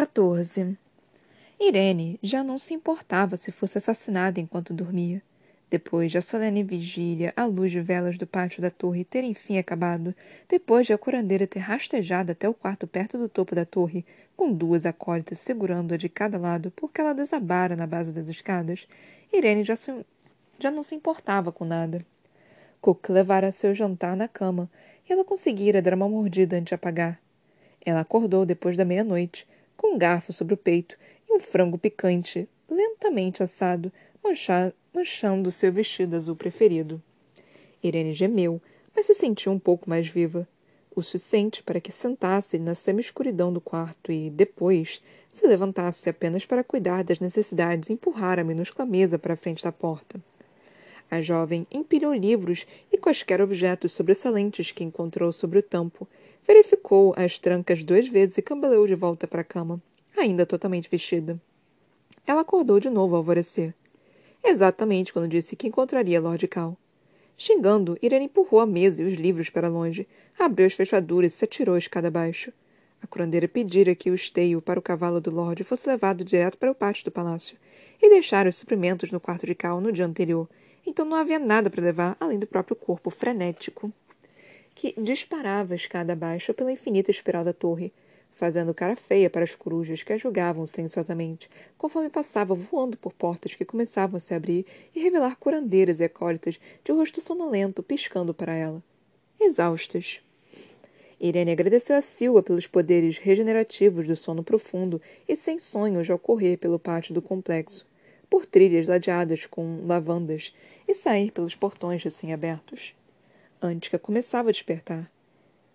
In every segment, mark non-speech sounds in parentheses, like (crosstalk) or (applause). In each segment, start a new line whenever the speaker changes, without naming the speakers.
14. Irene já não se importava se fosse assassinada enquanto dormia. Depois de a solene vigília à luz de velas do pátio da torre ter enfim acabado, depois de a curandeira ter rastejado até o quarto perto do topo da torre, com duas acólitas segurando-a de cada lado porque ela desabara na base das escadas, Irene já, se, já não se importava com nada. Cook levara seu jantar na cama e ela conseguira dar uma mordida antes de apagar. Ela acordou depois da meia-noite, com um garfo sobre o peito e um frango picante, lentamente assado, manchando seu vestido azul preferido. Irene gemeu, mas se sentiu um pouco mais viva. O suficiente para que sentasse na semi-escuridão do quarto e, depois, se levantasse apenas para cuidar das necessidades e empurrar a minúscula mesa para a frente da porta. A jovem empilhou livros e quaisquer objetos sobressalentes que encontrou sobre o tampo, verificou as trancas duas vezes e cambaleou de volta para a cama, ainda totalmente vestida. Ela acordou de novo ao alvorecer exatamente quando disse que encontraria Lord Cal. Xingando, Irene empurrou a mesa e os livros para longe, abriu as fechaduras e se atirou a escada abaixo. A curandeira pedira que o esteio para o cavalo do Lorde fosse levado direto para o pátio do palácio e deixar os suprimentos no quarto de Cal no dia anterior, então não havia nada para levar além do próprio corpo frenético que disparava a escada abaixo pela infinita espiral da torre, fazendo cara feia para as corujas que a julgavam silenciosamente, conforme passava voando por portas que começavam a se abrir e revelar curandeiras e acólitas de rosto sonolento piscando para ela. Exaustas. Irene agradeceu a Silva pelos poderes regenerativos do sono profundo e sem sonhos ao correr pelo pátio do complexo, por trilhas ladeadas com lavandas e sair pelos portões recém-abertos. Que começava a despertar,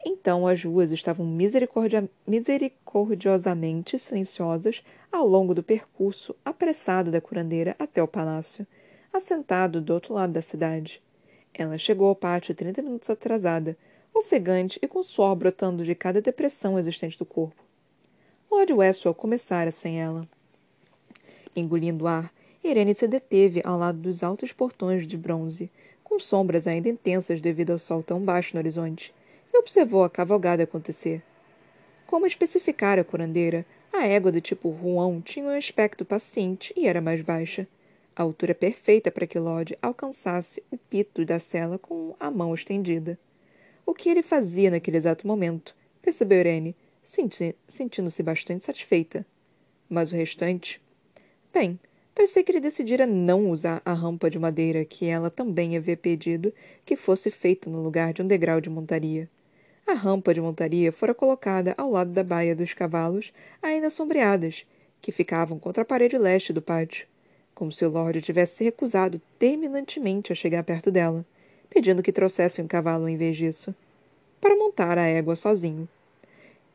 então as ruas estavam misericordia misericordiosamente silenciosas ao longo do percurso apressado da curandeira até o palácio, assentado do outro lado da cidade. Ela chegou ao pátio trinta minutos atrasada, ofegante e com suor brotando de cada depressão existente do corpo. Lord Westwell começara sem ela. Engolindo ar, Irene se deteve ao lado dos altos portões de bronze, com sombras ainda intensas devido ao sol tão baixo no horizonte e observou a cavalgada acontecer. Como especificara a curandeira, a égua do tipo Juan tinha um aspecto paciente e era mais baixa. A altura perfeita para que Lord alcançasse o pito da cela com a mão estendida. O que ele fazia naquele exato momento? Percebeu Irene, senti sentindo-se bastante satisfeita. Mas o restante? Bem, parecia que ele decidira não usar a rampa de madeira que ela também havia pedido que fosse feita no lugar de um degrau de montaria. A rampa de montaria fora colocada ao lado da baia dos cavalos, ainda sombreadas, que ficavam contra a parede leste do pátio, como se o Lorde tivesse se recusado terminantemente a chegar perto dela, pedindo que trouxesse um cavalo em vez disso, para montar a égua sozinho.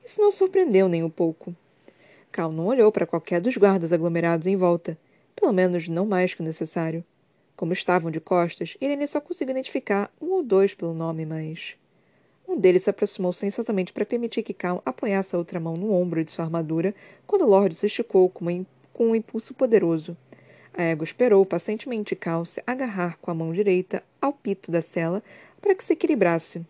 Isso não surpreendeu nem um pouco. Cal não olhou para qualquer dos guardas aglomerados em volta, pelo menos não mais que o necessário. Como estavam de costas, Irene só conseguiu identificar um ou dois pelo nome, mas. Um deles se aproximou silenciosamente para permitir que Cal apoiasse a outra mão no ombro de sua armadura quando Lord se esticou com, um impulso poderoso. A égua esperou pacientemente Cal se agarrar com a mão direita ao pito da cela para que se equilibrasse.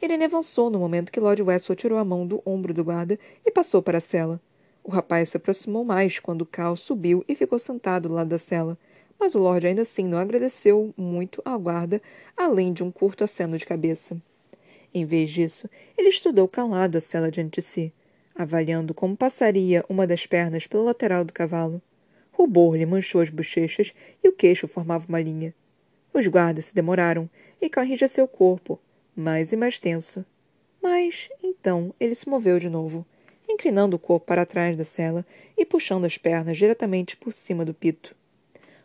Irene avançou no momento que Lord Westwell tirou a mão do ombro do guarda e passou para a cela. O rapaz se aproximou mais quando Cal subiu e ficou sentado do lado da cela, mas o Lord ainda assim não agradeceu muito ao guarda, além de um curto aceno de cabeça. Em vez disso, ele estudou calado a cela diante de si, avaliando como passaria uma das pernas pelo lateral do cavalo. Rubor lhe manchou as bochechas e o queixo formava uma linha. Os guardas se demoraram, e corrija seu corpo, mais e mais tenso. Mas, então, ele se moveu de novo, inclinando o corpo para trás da cela e puxando as pernas diretamente por cima do pito.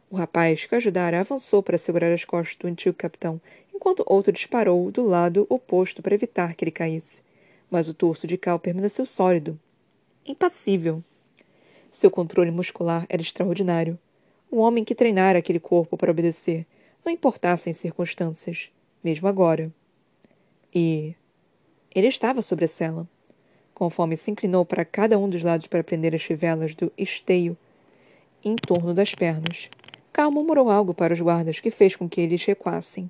O rapaz que ajudara avançou para segurar as costas do antigo capitão enquanto outro disparou do lado oposto para evitar que ele caísse. Mas o torso de Cal permaneceu sólido, impassível. Seu controle muscular era extraordinário. Um homem que treinara aquele corpo para obedecer, não importassem circunstâncias, mesmo agora. E. Ele estava sobre a cela. Conforme se inclinou para cada um dos lados para prender as fivelas do esteio em torno das pernas, Cal murmurou algo para os guardas que fez com que eles recuassem.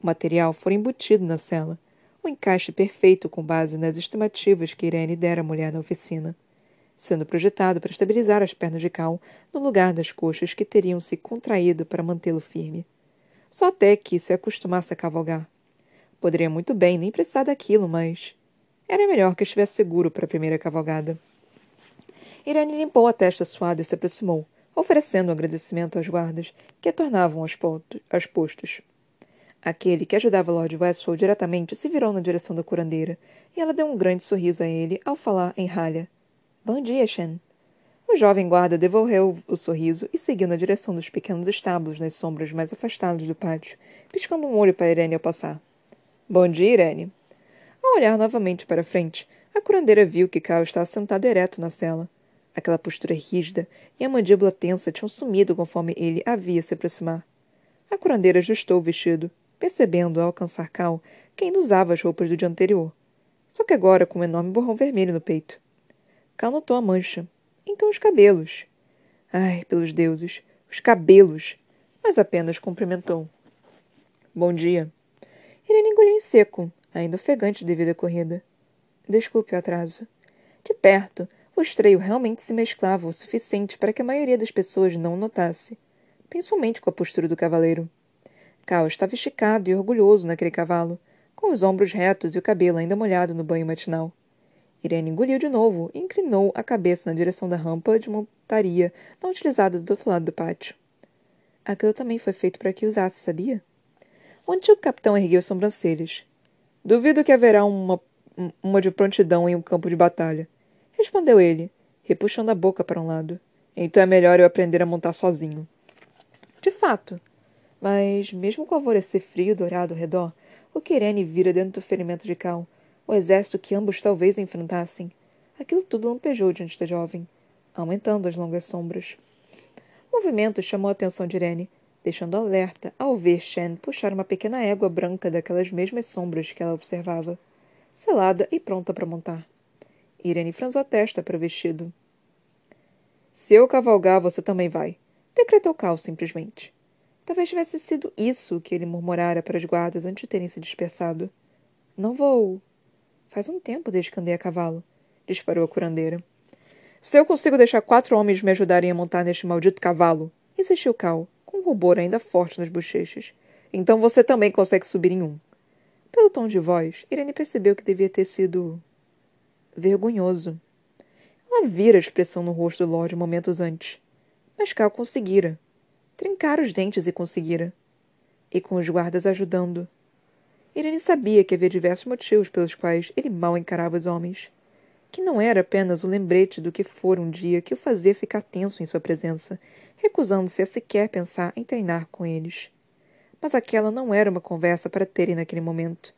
O material fora embutido na cela, um encaixe perfeito com base nas estimativas que Irene dera à mulher na oficina. sendo projetado para estabilizar as pernas de Cal no lugar das coxas que teriam se contraído para mantê-lo firme. Só até que se acostumasse a cavalgar. Poderia muito bem nem precisar daquilo, mas. Era melhor que estivesse seguro para a primeira cavalgada. Irene limpou a testa suada e se aproximou, oferecendo um agradecimento aos guardas, que a tornavam aos, aos postos. Aquele que ajudava Lord Westphal diretamente se virou na direção da curandeira, e ela deu um grande sorriso a ele ao falar em ralha. Bom dia, Shen. O jovem guarda devolveu o sorriso e seguiu na direção dos pequenos estábulos nas sombras mais afastadas do pátio, piscando um olho para Irene ao passar. Bom dia, Irene. Ao olhar novamente para frente, a curandeira viu que Cal estava sentado ereto na cela. Aquela postura rígida e a mandíbula tensa tinham sumido conforme ele havia se aproximar. A curandeira ajustou o vestido, percebendo ao alcançar Cal que ainda usava as roupas do dia anterior, só que agora com um enorme borrão vermelho no peito. Cal notou a mancha. Então os cabelos. Ai, pelos deuses, os cabelos! Mas apenas cumprimentou. Bom dia. Irene engoliu em seco, ainda ofegante devido à corrida. Desculpe o atraso. De perto, o estreio realmente se mesclava o suficiente para que a maioria das pessoas não o notasse, principalmente com a postura do cavaleiro. Cal estava esticado e orgulhoso naquele cavalo, com os ombros retos e o cabelo ainda molhado no banho matinal. Irene engoliu de novo e inclinou a cabeça na direção da rampa de montaria não utilizada do outro lado do pátio. Aquilo também foi feito para que usasse, sabia? O antigo capitão ergueu as sobrancelhas. Duvido que haverá uma, uma de prontidão em um campo de batalha respondeu ele, repuxando a boca para um lado. Então é melhor eu aprender a montar sozinho. De fato. Mas, mesmo com o alvorecer frio e dourado ao redor, o que Irene vira dentro do ferimento de Cal, o exército que ambos talvez enfrentassem, aquilo tudo lampejou diante da jovem, aumentando as longas sombras. O movimento chamou a atenção de Irene, deixando alerta ao ver Shen puxar uma pequena égua branca daquelas mesmas sombras que ela observava, selada e pronta para montar. Irene franziu a testa para o vestido. Se eu cavalgar, você também vai. Decretou Cal simplesmente. Talvez tivesse sido isso que ele murmurara para as guardas antes de terem se dispersado. Não vou. Faz um tempo desde que andei a cavalo, disparou a curandeira. Se eu consigo deixar quatro homens me ajudarem a montar neste maldito cavalo, insistiu Cal, rubor ainda forte nas bochechas. Então você também consegue subir em um. Pelo tom de voz, Irene percebeu que devia ter sido vergonhoso. Ela vira a expressão no rosto do Lorde momentos antes. Mas Cal conseguira. Trincar os dentes e conseguira. E com os guardas ajudando. Irene sabia que havia diversos motivos pelos quais ele mal encarava os homens. Que não era apenas o lembrete do que fora um dia que o fazia ficar tenso em sua presença, recusando-se a sequer pensar em treinar com eles. Mas aquela não era uma conversa para terem naquele momento.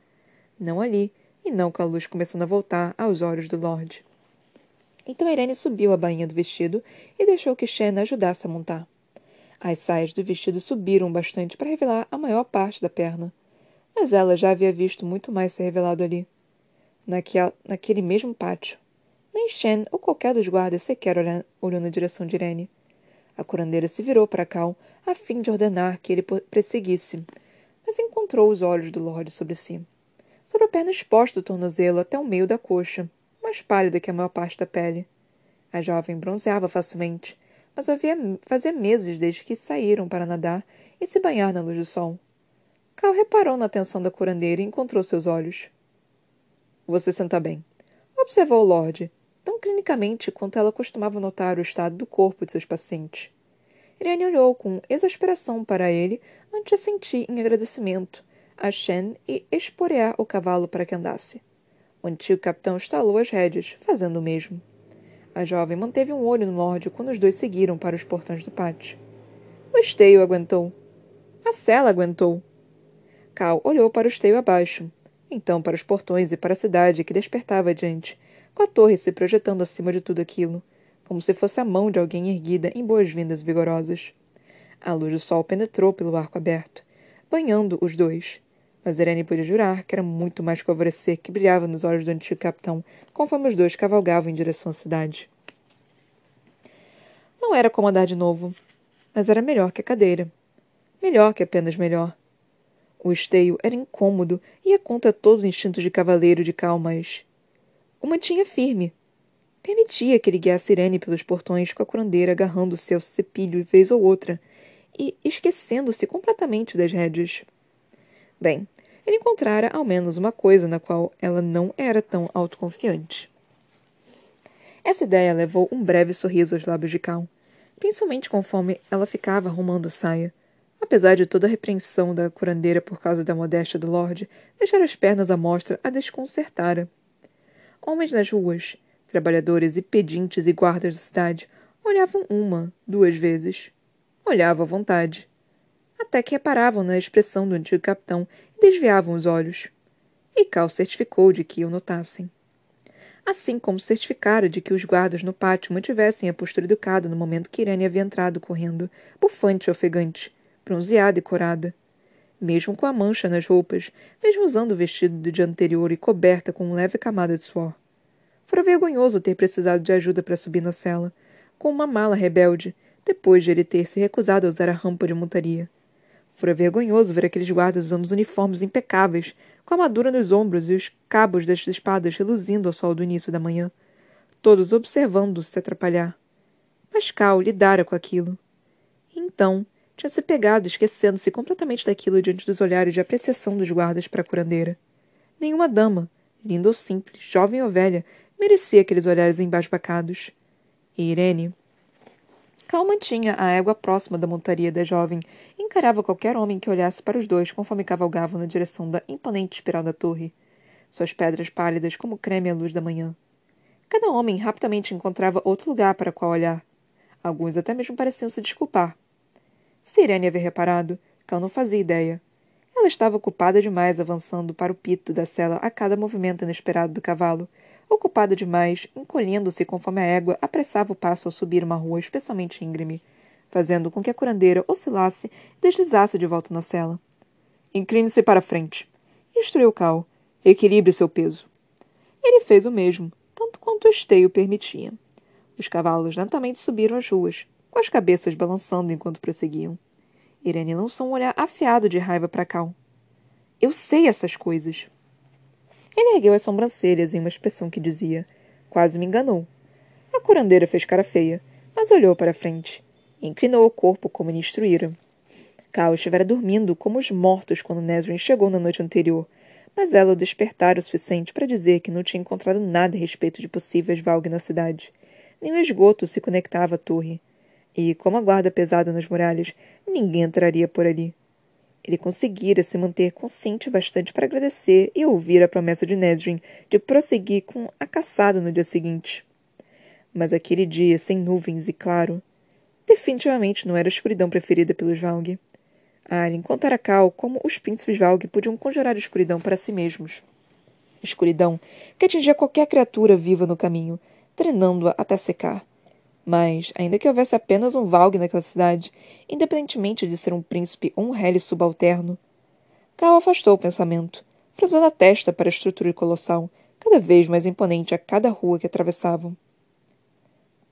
Não ali, e não com a luz começando a voltar aos olhos do Lorde. Então Irene subiu a bainha do vestido e deixou que Shen ajudasse a montar. As saias do vestido subiram bastante para revelar a maior parte da perna, mas ela já havia visto muito mais ser revelado ali. Naquele mesmo pátio. Nem Shen ou qualquer dos guardas sequer olhou na direção de Irene. A curandeira se virou para Cal a fim de ordenar que ele perseguisse, mas encontrou os olhos do Lorde sobre si sobre a perna exposta do tornozelo até o meio da coxa, mais pálida que a maior parte da pele. A jovem bronzeava facilmente, mas havia, fazia meses desde que saíram para nadar e se banhar na luz do sol. Cal reparou na atenção da curandeira e encontrou seus olhos. Você senta bem. Observou o Lorde, tão clinicamente quanto ela costumava notar o estado do corpo de seus pacientes. Irene olhou com exasperação para ele antes de assentir em agradecimento, a Shen e esporear o cavalo para que andasse. O antigo capitão estalou as rédeas, fazendo o mesmo. A jovem manteve um olho no Lorde quando os dois seguiram para os portões do pátio. O esteio aguentou. A cela aguentou. Cal olhou para o esteio abaixo, então para os portões e para a cidade que despertava adiante, com a torre se projetando acima de tudo aquilo, como se fosse a mão de alguém erguida em boas-vindas vigorosas. A luz do sol penetrou pelo arco aberto, banhando os dois, mas Irene podia jurar que era muito mais que o alvorecer que brilhava nos olhos do antigo capitão, conforme os dois cavalgavam em direção à cidade. Não era como andar de novo, mas era melhor que a cadeira. Melhor que apenas melhor. O esteio era incômodo e ia contra todos os instintos de cavaleiro de calmas. O mantinha firme. Permitia que ele guiasse Irene pelos portões com a curandeira agarrando-se ao cepilho vez ou outra e esquecendo-se completamente das rédeas. Bem, ele encontrara ao menos uma coisa na qual ela não era tão autoconfiante. Essa ideia levou um breve sorriso aos lábios de Cal, principalmente conforme ela ficava arrumando a saia. Apesar de toda a repreensão da curandeira por causa da modéstia do Lorde, deixar as pernas à mostra a desconcertara. Homens nas ruas, trabalhadores e pedintes e guardas da cidade, olhavam uma, duas vezes. Olhavam à vontade. Até que reparavam na expressão do antigo capitão e desviavam os olhos. E Cal certificou de que o notassem assim como certificara de que os guardas no pátio mantivessem a postura educada no momento que Irene havia entrado correndo, bufante e ofegante, bronzeada e corada. Mesmo com a mancha nas roupas, mesmo usando o vestido do dia anterior e coberta com uma leve camada de suor. Fora vergonhoso ter precisado de ajuda para subir na cela, com uma mala rebelde, depois de ele ter se recusado a usar a rampa de montaria. Fora vergonhoso ver aqueles guardas usando os uniformes impecáveis, com a armadura nos ombros e os cabos das espadas reluzindo ao sol do início da manhã, todos observando-o se atrapalhar. Mas Cal lidara com aquilo. Então, tinha se pegado, esquecendo-se completamente daquilo diante dos olhares de apreciação dos guardas para a curandeira. Nenhuma dama, linda ou simples, jovem ou velha, merecia aqueles olhares embasbacados. E Irene, Cal mantinha a égua próxima da montaria da jovem encarava qualquer homem que olhasse para os dois conforme cavalgavam na direção da imponente espiral da torre, suas pedras pálidas como creme à luz da manhã. Cada homem rapidamente encontrava outro lugar para qual olhar. Alguns até mesmo pareciam se desculpar. Se Irene havia reparado, Cal não fazia ideia. Ela estava ocupada demais avançando para o pito da cela a cada movimento inesperado do cavalo, ocupada demais, encolhendo-se conforme a égua apressava o passo ao subir uma rua especialmente íngreme, fazendo com que a curandeira oscilasse e deslizasse de volta na cela. Incline-se para a frente. Instruiu Cal. Equilibre seu peso. Ele fez o mesmo, tanto quanto o esteio permitia. Os cavalos lentamente subiram as ruas, com as cabeças balançando enquanto prosseguiam. Irene lançou um olhar afiado de raiva para Cal. Eu sei essas coisas. Ele ergueu as sobrancelhas em uma expressão que dizia: Quase me enganou. A curandeira fez cara feia, mas olhou para a frente e inclinou o corpo como lhe instruíra. Cal estivera dormindo como os mortos quando Nesrin chegou na noite anterior, mas ela o despertara o suficiente para dizer que não tinha encontrado nada a respeito de possíveis valgue na cidade. Nem o esgoto se conectava à torre. E, como a guarda pesada nas muralhas, ninguém entraria por ali. Ele conseguira se manter consciente bastante para agradecer e ouvir a promessa de Nesrin de prosseguir com a caçada no dia seguinte. Mas aquele dia, sem nuvens e claro, definitivamente não era a escuridão preferida pelos Valg. Arlen contara Cal como os príncipes Valg podiam conjurar escuridão para si mesmos. Escuridão que atingia qualquer criatura viva no caminho, drenando-a até secar mas, ainda que houvesse apenas um Valg naquela cidade, independentemente de ser um príncipe ou um rele subalterno, Cal afastou o pensamento, franzindo a testa para a estrutura colossal, cada vez mais imponente a cada rua que atravessavam.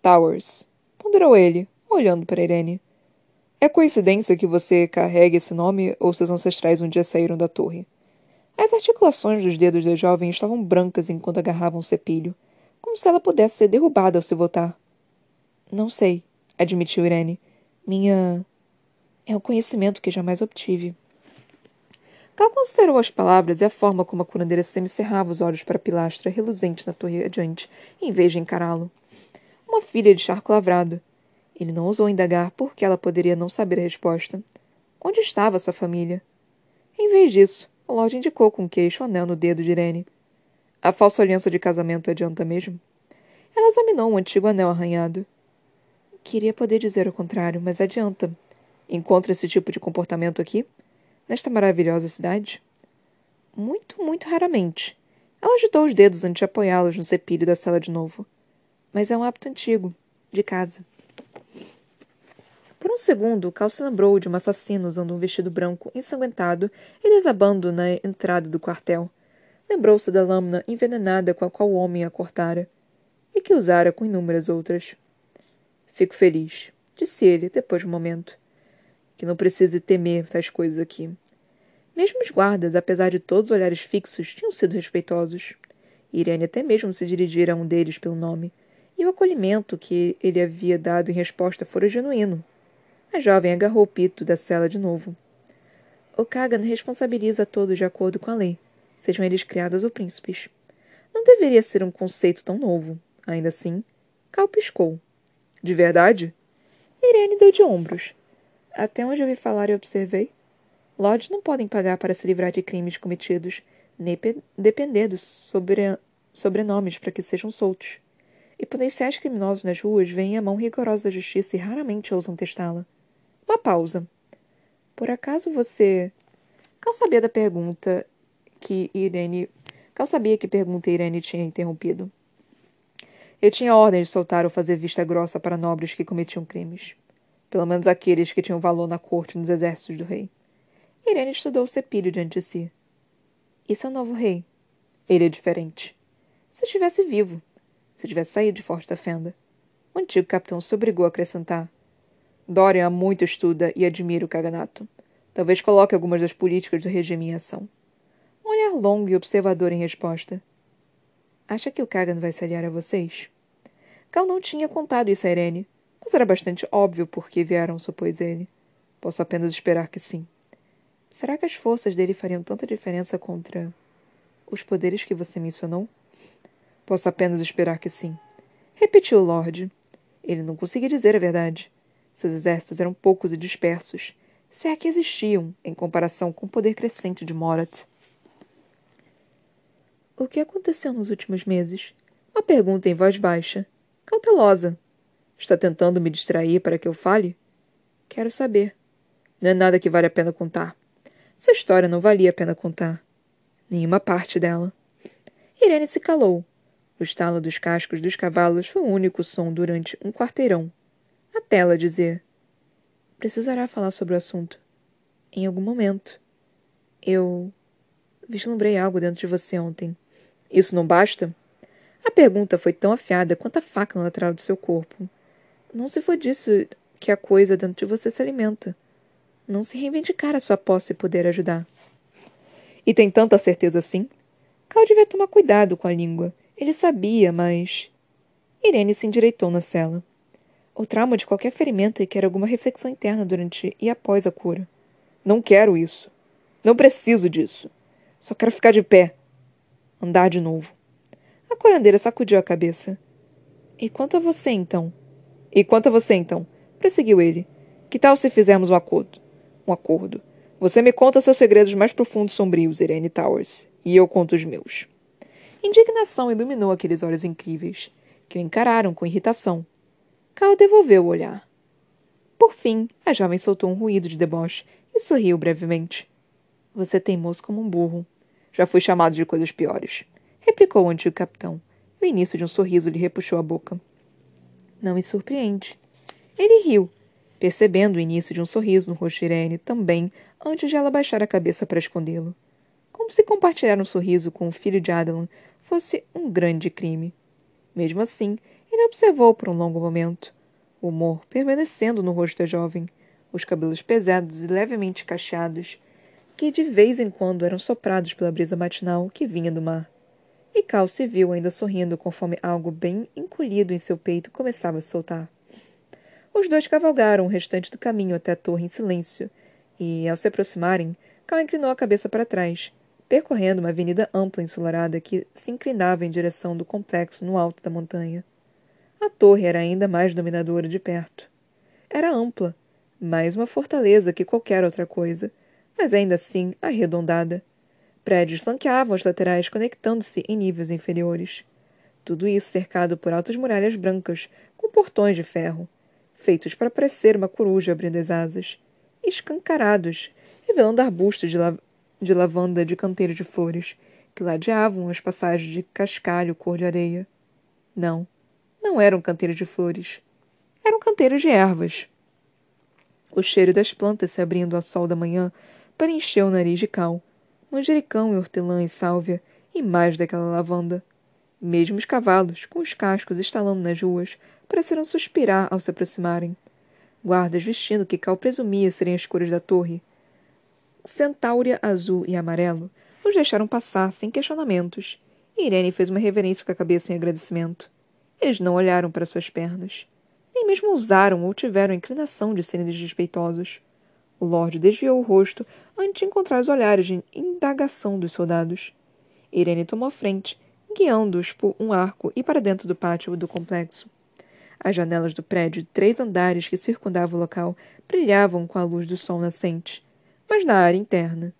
Towers, ponderou ele, olhando para Irene. É coincidência que você carregue esse nome ou seus ancestrais um dia saíram da torre? As articulações dos dedos da jovem estavam brancas enquanto agarravam o cepilho, como se ela pudesse ser derrubada ao se voltar. Não sei, admitiu Irene. Minha. É um conhecimento que jamais obtive. Cal considerou as palavras e a forma como a curandeira semicerrava os olhos para a pilastra reluzente na torre adiante, em vez de encará-lo. Uma filha de charco lavrado. Ele não ousou indagar por que ela poderia não saber a resposta. Onde estava sua família? Em vez disso, Lorde indicou com o queixo o anel no dedo de Irene. A falsa aliança de casamento adianta mesmo? Ela examinou um antigo anel arranhado. Queria poder dizer o contrário, mas adianta. Encontra esse tipo de comportamento aqui? Nesta maravilhosa cidade? Muito, muito raramente. Ela agitou os dedos antes de apoiá-los no cepilho da sala de novo. Mas é um hábito antigo, de casa. Por um segundo, Cal se lembrou de uma assassina usando um vestido branco ensanguentado e desabando na entrada do quartel. Lembrou-se da lâmina envenenada com a qual o homem a cortara, e que usara com inúmeras outras. Fico feliz, disse ele, depois de um momento. Que não precise temer tais coisas aqui. Mesmo os guardas, apesar de todos os olhares fixos, tinham sido respeitosos. Irene até mesmo se dirigira a um deles pelo nome, e o acolhimento que ele havia dado em resposta fora genuíno. A jovem agarrou o pito da cela de novo. O Kagan responsabiliza todos de acordo com a lei, sejam eles criados ou príncipes. Não deveria ser um conceito tão novo. Ainda assim, Cal piscou. De verdade? Irene deu de ombros. Até onde ouvi falar e observei, Lords não podem pagar para se livrar de crimes cometidos, nem depender dos sobre sobrenomes para que sejam soltos. E potenciais criminosos nas ruas veem a mão rigorosa da justiça e raramente ousam testá-la. Uma pausa. Por acaso você. Cal sabia da pergunta que Irene. Cal sabia que pergunta Irene tinha interrompido. Ele tinha ordem de soltar ou fazer vista grossa para nobres que cometiam crimes. Pelo menos aqueles que tinham valor na corte e nos exércitos do rei. Irene estudou o cepilho diante de si. Isso é o novo rei. Ele é diferente. Se estivesse vivo. Se tivesse saído de Forte da Fenda. O antigo capitão se obrigou a acrescentar. Dorian muito estuda e admira o caganato. Talvez coloque algumas das políticas do regime em ação. Um olhar longo e observador em resposta. Acha que o Kagan vai se aliar a vocês? Cal não tinha contado isso a Irene, mas era bastante óbvio por que vieram supôs ele. Posso apenas esperar que sim. Será que as forças dele fariam tanta diferença contra os poderes que você mencionou? Posso apenas esperar que sim. Repetiu o Lorde. Ele não conseguia dizer a verdade. Seus exércitos eram poucos e dispersos, se é que existiam, em comparação com o poder crescente de Morat. O que aconteceu nos últimos meses? Uma pergunta em voz baixa, cautelosa. Está tentando me distrair para que eu fale? Quero saber. Não é nada que vale a pena contar. Sua história não valia a pena contar. Nenhuma parte dela. Irene se calou. O estalo dos cascos dos cavalos foi o único som durante um quarteirão. Até ela dizer: Precisará falar sobre o assunto. Em algum momento. Eu. vislumbrei algo dentro de você ontem. Isso não basta? A pergunta foi tão afiada quanto a faca na lateral do seu corpo. Não se foi disso que a coisa dentro de você se alimenta. Não se reivindicar a sua posse e poder ajudar. E tem tanta certeza assim? Cal devia tomar cuidado com a língua. Ele sabia, mas. Irene se endireitou na cela. O trauma de qualquer ferimento requer alguma reflexão interna durante e após a cura. Não quero isso. Não preciso disso. Só quero ficar de pé, andar de novo. Curandeira sacudiu a cabeça. E quanto a você, então? E quanto a você, então? Prosseguiu ele. Que tal se fizermos um acordo? Um acordo. Você me conta seus segredos mais profundos e sombrios, Irene Towers, e eu conto os meus. Indignação iluminou aqueles olhos incríveis, que o encararam com irritação. Cal devolveu o olhar. Por fim, a jovem soltou um ruído de deboche e sorriu brevemente. Você é teimoso como um burro. Já fui chamado de coisas piores, replicou o antigo capitão. O início de um sorriso lhe repuxou a boca. Não me surpreende. Ele riu, percebendo o início de um sorriso no rosto Irene também, antes de ela baixar a cabeça para escondê-lo. Como se compartilhar um sorriso com o filho de Adelan fosse um grande crime. Mesmo assim, ele observou por um longo momento, o humor permanecendo no rosto da jovem, os cabelos pesados e levemente cacheados, que de vez em quando eram soprados pela brisa matinal que vinha do mar. E Cal se viu ainda sorrindo conforme algo bem encolhido em seu peito começava a soltar. Os dois cavalgaram o restante do caminho até a torre em silêncio, e, ao se aproximarem, Cal inclinou a cabeça para trás, percorrendo uma avenida ampla e ensolarada que se inclinava em direção do complexo no alto da montanha. A torre era ainda mais dominadora de perto. Era ampla, mais uma fortaleza que qualquer outra coisa, mas ainda assim arredondada. Prédios flanqueavam as laterais, conectando-se em níveis inferiores. Tudo isso cercado por altas muralhas brancas, com portões de ferro, feitos para parecer uma coruja abrindo as asas, escancarados, revelando arbustos de, la de lavanda de canteiro de flores, que ladeavam as passagens de cascalho cor de areia. Não, não era um canteiro de flores. Era um canteiro de ervas. O cheiro das plantas se abrindo ao sol da manhã para encher o nariz de cal, manjericão e hortelã e sálvia, e mais daquela lavanda. Mesmo os cavalos, com os cascos estalando nas ruas, pareceram suspirar ao se aproximarem. Guardas vestindo o que Cal presumia serem as cores da torre. Centáurea azul e amarelo os deixaram passar sem questionamentos. E Irene fez uma reverência com a cabeça em agradecimento. Eles não olharam para suas pernas. Nem mesmo ousaram ou tiveram a inclinação de serem desrespeitosos. O Lorde desviou o rosto antes de encontrar os olhares de indagação dos soldados. Irene tomou frente, guiando-os por um arco e para dentro do pátio do complexo. As janelas do prédio de três andares que circundavam o local brilhavam com a luz do sol nascente, mas na área interna.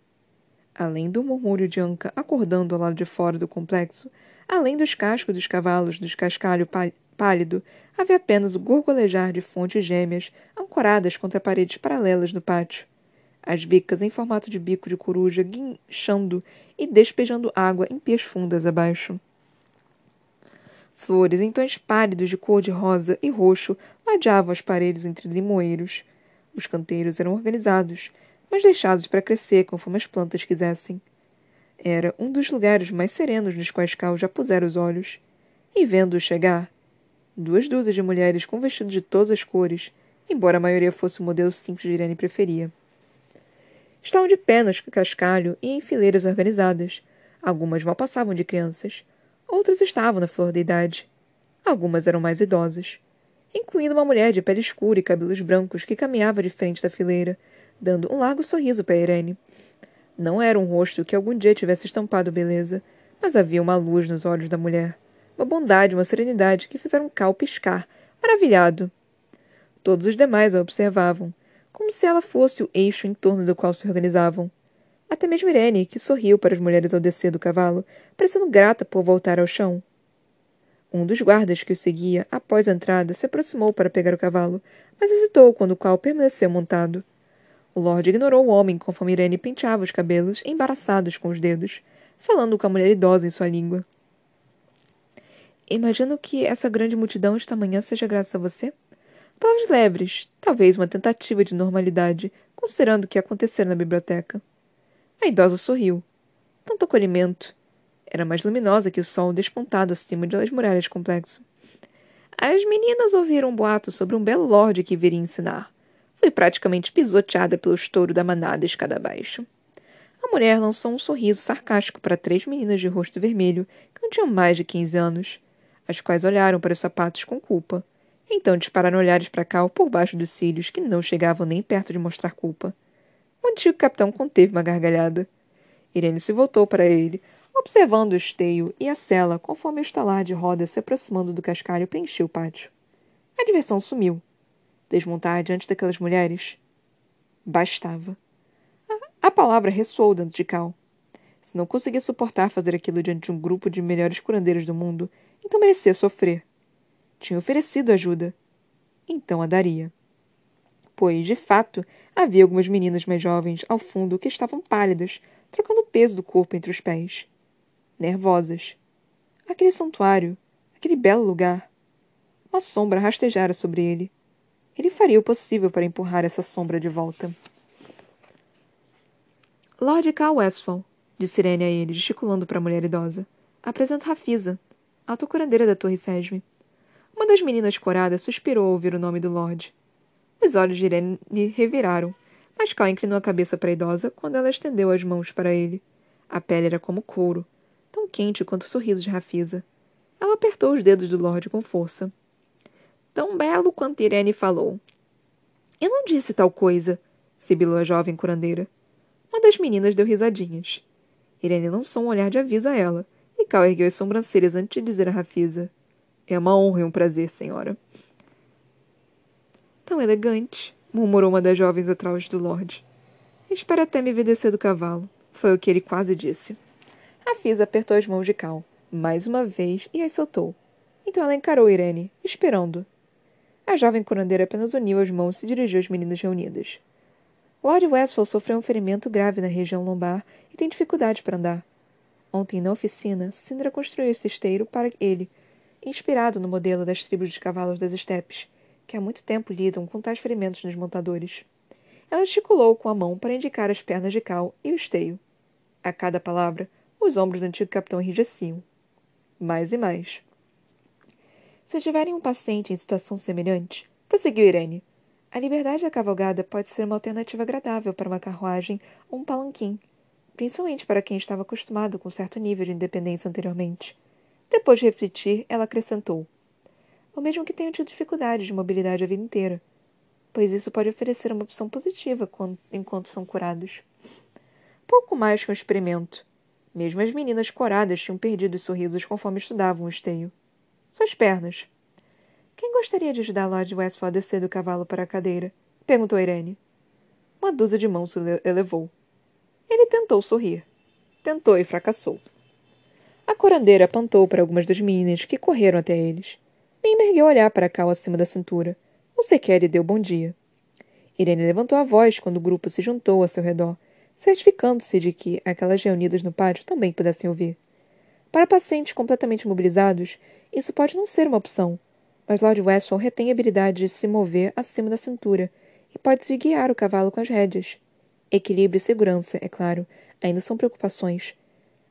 Além do murmúrio de Anca acordando ao lado de fora do complexo, além dos cascos dos cavalos dos cascalho pálido, havia apenas o gorgolejar de fontes gêmeas ancoradas contra paredes paralelas do pátio. As bicas em formato de bico de coruja guinchando e despejando água em pias fundas abaixo. Flores em tons pálidos de cor de rosa e roxo ladeavam as paredes entre limoeiros. Os canteiros eram organizados, mas deixados para crescer conforme as plantas quisessem. Era um dos lugares mais serenos nos quais Cal já pusera os olhos. E vendo-o chegar, duas dúzias de mulheres com vestidos de todas as cores, embora a maioria fosse o modelo simples de Irene preferia. Estavam de pé no cascalho e em fileiras organizadas. Algumas mal passavam de crianças. Outras estavam na flor da idade. Algumas eram mais idosas, incluindo uma mulher de pele escura e cabelos brancos que caminhava de frente da fileira, dando um largo sorriso para Irene. Não era um rosto que algum dia tivesse estampado beleza, mas havia uma luz nos olhos da mulher, uma bondade, uma serenidade que fizeram Cal piscar, maravilhado. Todos os demais a observavam, como se ela fosse o eixo em torno do qual se organizavam. Até mesmo Irene, que sorriu para as mulheres ao descer do cavalo, parecendo grata por voltar ao chão. Um dos guardas que o seguia, após a entrada, se aproximou para pegar o cavalo, mas hesitou quando o qual permaneceu montado. O Lorde ignorou o homem conforme Irene penteava os cabelos, embaraçados com os dedos, falando com a mulher idosa em sua língua. Imagino que essa grande multidão esta manhã seja graças a você? Palavras leves, talvez uma tentativa de normalidade, considerando o que acontecera na biblioteca. A idosa sorriu. Tanto acolhimento. Era mais luminosa que o sol despontado acima das muralhas complexo. As meninas ouviram um boato sobre um belo lorde que viria ensinar. Foi praticamente pisoteada pelo estouro da manada escada abaixo. A mulher lançou um sorriso sarcástico para três meninas de rosto vermelho que não tinham mais de quinze anos, as quais olharam para os sapatos com culpa. Então dispararam olhares para Cal por baixo dos cílios que não chegavam nem perto de mostrar culpa. O antigo capitão conteve uma gargalhada. Irene se voltou para ele, observando o esteio e a cela conforme o estalar de rodas se aproximando do cascalho preencheu o pátio. A diversão sumiu. Desmontar diante daquelas mulheres? Bastava. A, palavra ressoou dentro de Cal. Se não conseguia suportar fazer aquilo diante de um grupo de melhores curandeiros do mundo, então merecia sofrer. Tinha oferecido ajuda. Então a daria pois, de fato, havia algumas meninas mais jovens ao fundo que estavam pálidas, trocando o peso do corpo entre os pés. Nervosas. Aquele santuário, aquele belo lugar. Uma sombra rastejara sobre ele. Ele faria o possível para empurrar essa sombra de volta. Lord Cal Westphal, disse Irene a ele, gesticulando para a mulher idosa. Apresento Rafisa, alta curandeira da Torre Sesme. Uma das meninas coradas suspirou ao ouvir o nome do Lorde. Os olhos de Irene reviraram, mas Cal inclinou a cabeça para a idosa quando ela estendeu as mãos para ele. A pele era como couro, tão quente quanto o sorriso de Rafisa. Ela apertou os dedos do Lorde com força. Tão belo quanto Irene falou. Eu não disse tal coisa, sibilou a jovem curandeira. Uma das meninas deu risadinhas. Irene lançou um olhar de aviso a ela, Cal ergueu as sobrancelhas antes de dizer a Rafisa. É uma honra e um prazer, senhora. Tão elegante, murmurou uma das jovens atrás do Lorde. Espere até me ver descer do cavalo. Foi o que ele quase disse. A Fisa apertou as mãos de Cal, mais uma vez, e as soltou. Então ela encarou Irene, esperando. A jovem curandeira apenas uniu as mãos e se dirigiu às meninas reunidas. Lord Westphal sofreu um ferimento grave na região lombar e tem dificuldade para andar. Ontem, na oficina, Sindra construiu esse esteiro para ele, inspirado no modelo das tribos de cavalos das estepes, que há muito tempo lidam com tais ferimentos nos montadores. Ela gesticulou com a mão para indicar as pernas de Cal e o esteio. A cada palavra, os ombros do antigo capitão enrijeciam. Mais e mais. Se tiverem um paciente em situação semelhante, prosseguiu Irene, a liberdade da cavalgada pode ser uma alternativa agradável para uma carruagem ou um palanquim, principalmente para quem estava acostumado com certo nível de independência anteriormente. Depois de refletir, ela acrescentou: ou mesmo que tenham tido dificuldades de mobilidade a vida inteira, pois isso pode oferecer uma opção positiva enquanto são curados. Pouco mais que um experimento. Mesmo as meninas coradas tinham perdido os sorrisos conforme estudavam o esteio. Suas pernas. Quem gostaria de ajudar Lord Westphal a descer do cavalo para a cadeira? perguntou Irene. Uma dúzia de mãos se elevou. Ele tentou sorrir. Tentou e fracassou. A curandeira apontou para algumas das meninas que correram até eles. Nem ergueu olhar para Cal acima da cintura, ou sequer lhe deu bom dia. Irene levantou a voz quando o grupo se juntou a seu redor, certificando-se de que aquelas reunidas no pátio também pudessem ouvir. Para pacientes completamente mobilizados, isso pode não ser uma opção, mas Lord Westphal retém a habilidade de se mover acima da cintura e pode-se guiar o cavalo com as rédeas. Equilíbrio e segurança, é claro, ainda são preocupações.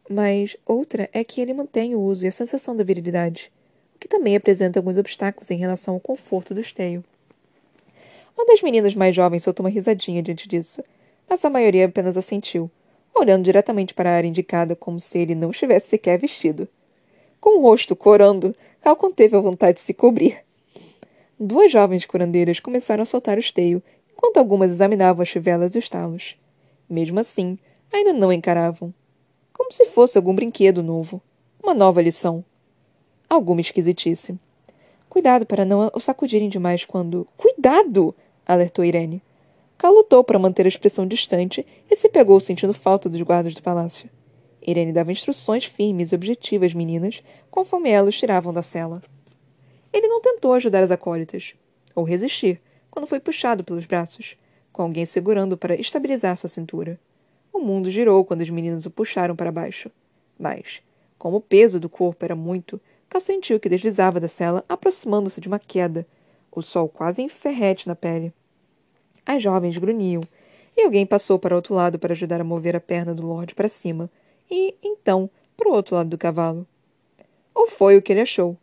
Mas outra é que ele mantém o uso e a sensação da virilidade, o que também apresenta alguns obstáculos em relação ao conforto do esteio. Uma das meninas mais jovens soltou uma risadinha diante disso, mas a maioria apenas assentiu, olhando diretamente para a área indicada como se ele não estivesse sequer vestido. Com o rosto corando, Cal conteve a vontade de se cobrir. Duas jovens curandeiras começaram a soltar o esteio, enquanto algumas examinavam as fivelas e os talos. Mesmo assim, ainda não encaravam. Como se fosse algum brinquedo novo. Uma nova lição. Alguma esquisitice. Cuidado para não o sacudirem demais quando. Cuidado! alertou Irene. Cal lutou para manter a expressão distante e se pegou sentindo falta dos guardas do palácio. Irene dava instruções firmes e objetivas às meninas, conforme elas tiravam da cela. Ele não tentou ajudar as acólitas, ou resistir, quando foi puxado pelos braços, com alguém segurando para estabilizar sua cintura. O mundo girou quando as meninas o puxaram para baixo. Mas, como o peso do corpo era muito, Cal sentiu que deslizava da cela, aproximando-se de uma queda, o sol quase em ferrete na pele. As jovens grunhiam, e alguém passou para outro lado para ajudar a mover a perna do Lorde para cima, e, então, para o outro lado do cavalo. Ou foi o que ele achou.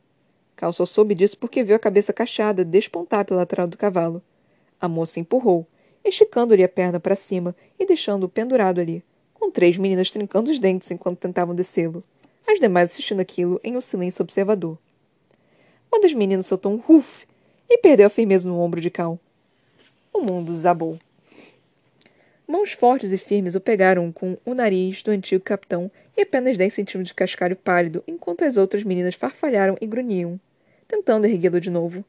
Cal só soube disso porque viu a cabeça cachada despontar pela lateral do cavalo. A moça empurrou, esticando-lhe a perna para cima e deixando-o pendurado ali, com três meninas trincando os dentes enquanto tentavam descê-lo, as demais assistindo aquilo em um silêncio observador. Uma das meninas soltou um ruf e perdeu a firmeza no ombro de Cal. O mundo desabou. Mãos fortes e firmes o pegaram com o nariz do antigo capitão e apenas dez centímetros de cascalho pálido, enquanto as outras meninas farfalharam e grunhiam, tentando erguê-lo de novo.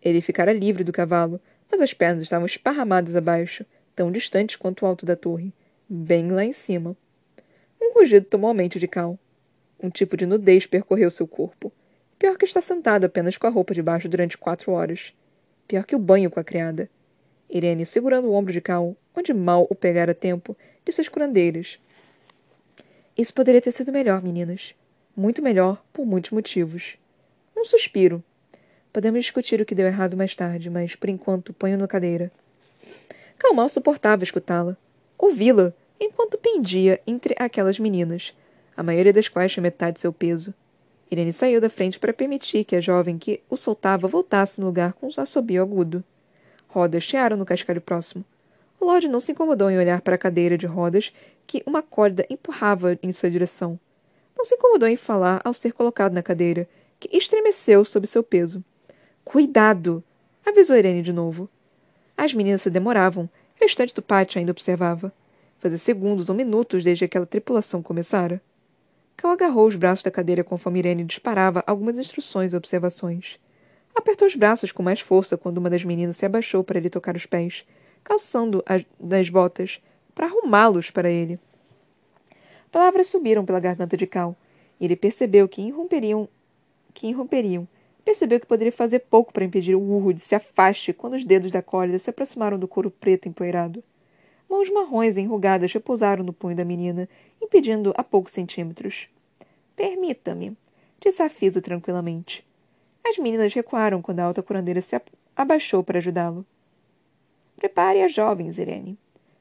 Ele ficara livre do cavalo, mas as pernas estavam esparramadas abaixo, tão distantes quanto o alto da torre, bem lá em cima. Um rugido tomou a mente de Cal. Um tipo de nudez percorreu seu corpo. Pior que estar sentado apenas com a roupa de baixo durante quatro horas. Pior que o banho com a criada. Irene segurando o ombro de Cal, onde mal o pegara a tempo, disse às curandeiras. Isso poderia ter sido melhor, meninas. Muito melhor, por muitos motivos. Um suspiro. Podemos discutir o que deu errado mais tarde, mas, por enquanto, ponho na cadeira. Cal mal suportava escutá-la. Ouvi-la, enquanto pendia entre aquelas meninas, a maioria das quais tinha metade de seu peso. Irene saiu da frente para permitir que a jovem que o soltava voltasse no lugar com um assobio agudo. Rodas chiaram no cascalho próximo. O Lorde não se incomodou em olhar para a cadeira de rodas que uma corda empurrava em sua direção. Não se incomodou em falar ao ser colocado na cadeira, que estremeceu sob seu peso. Cuidado! avisou Irene de novo. As meninas se demoravam. O restante do pátio ainda observava. Fazia segundos ou minutos desde que aquela tripulação começara. Cal agarrou os braços da cadeira conforme Irene disparava algumas instruções e observações. Apertou os braços com mais força quando uma das meninas se abaixou para lhe tocar os pés, calçando as das botas, para arrumá-los para ele. Palavras subiram pela garganta de Cal, e ele percebeu que irromperiam, que irromperiam. Percebeu que poderia fazer pouco para impedir o urro de se afaste quando os dedos da cólera se aproximaram do couro preto empoeirado. Mãos marrons enrugadas repousaram no punho da menina, impedindo a poucos centímetros. Permita-me, disse a Fisa tranquilamente. As meninas recuaram quando a alta curandeira se abaixou para ajudá-lo. Prepare as jovens, Irene.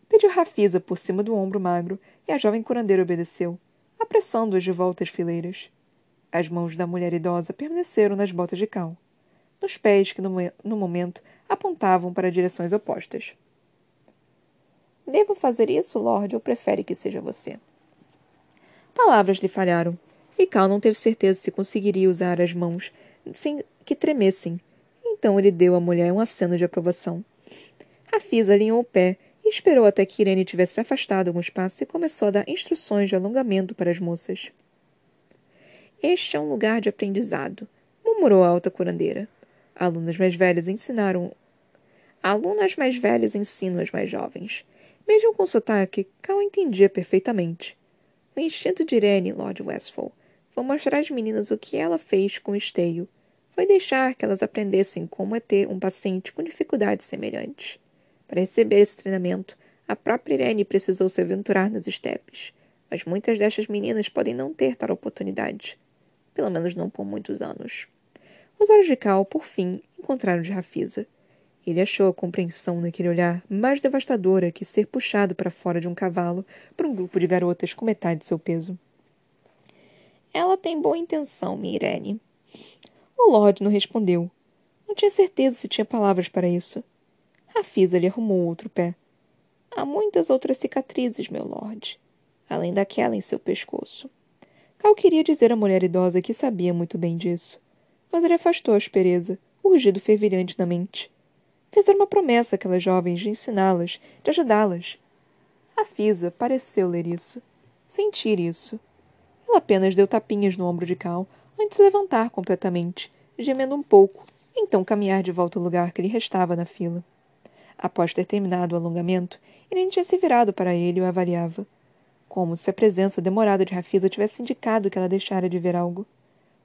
Pediu Rafisa por cima do ombro magro e a jovem curandeira obedeceu, apressando-as de volta às fileiras. As mãos da mulher idosa permaneceram nas botas de cal, nos pés que, no, momento, apontavam para direções opostas. Devo fazer isso, Lorde, ou prefere que seja você? Palavras lhe falharam, e Cal não teve certeza se conseguiria usar as mãos sem que tremessem. Então ele deu à mulher um aceno de aprovação. Rafisa alinhou o pé e esperou até que Irene tivesse se afastado alguns passos e começou a dar instruções de alongamento para as moças. Este é um lugar de aprendizado, murmurou a alta curandeira. Alunas mais velhas ensinaram. Alunas mais velhas ensinam as mais jovens. Mesmo com sotaque, Cal entendia perfeitamente. O instinto de Irene, Lord Westphal, foi mostrar às meninas o que ela fez com o esteio. Foi deixar que elas aprendessem como é ter um paciente com dificuldades semelhantes. Para receber esse treinamento, a própria Irene precisou se aventurar nas estepes. Mas muitas destas meninas podem não ter tal oportunidade. Pelo menos não por muitos anos. Os olhos de Cal, por fim, encontraram de Rafisa. Ele achou a compreensão naquele olhar mais devastadora que ser puxado para fora de um cavalo por um grupo de garotas com metade de seu peso. Ela tem boa intenção, minha Irene. O Lord não respondeu. Não tinha certeza se tinha palavras para isso. Rafisa lhe arrumou outro pé. Há muitas outras cicatrizes, meu Lord, além daquela em seu pescoço. Cal queria dizer à mulher idosa que sabia muito bem disso, mas ele afastou a aspereza, urgido fervilhante na mente. Fizeram uma promessa àquelas jovens de ensiná-las, de ajudá-las. A Fisa pareceu ler isso, sentir isso. Ela apenas deu tapinhas no ombro de Cal antes de levantar completamente, gemendo um pouco, então caminhar de volta ao lugar que lhe restava na fila. Após ter terminado o alongamento, Irene tinha se virado para ele e o avaliava, como se a presença demorada de Rafisa tivesse indicado que ela deixara de ver algo.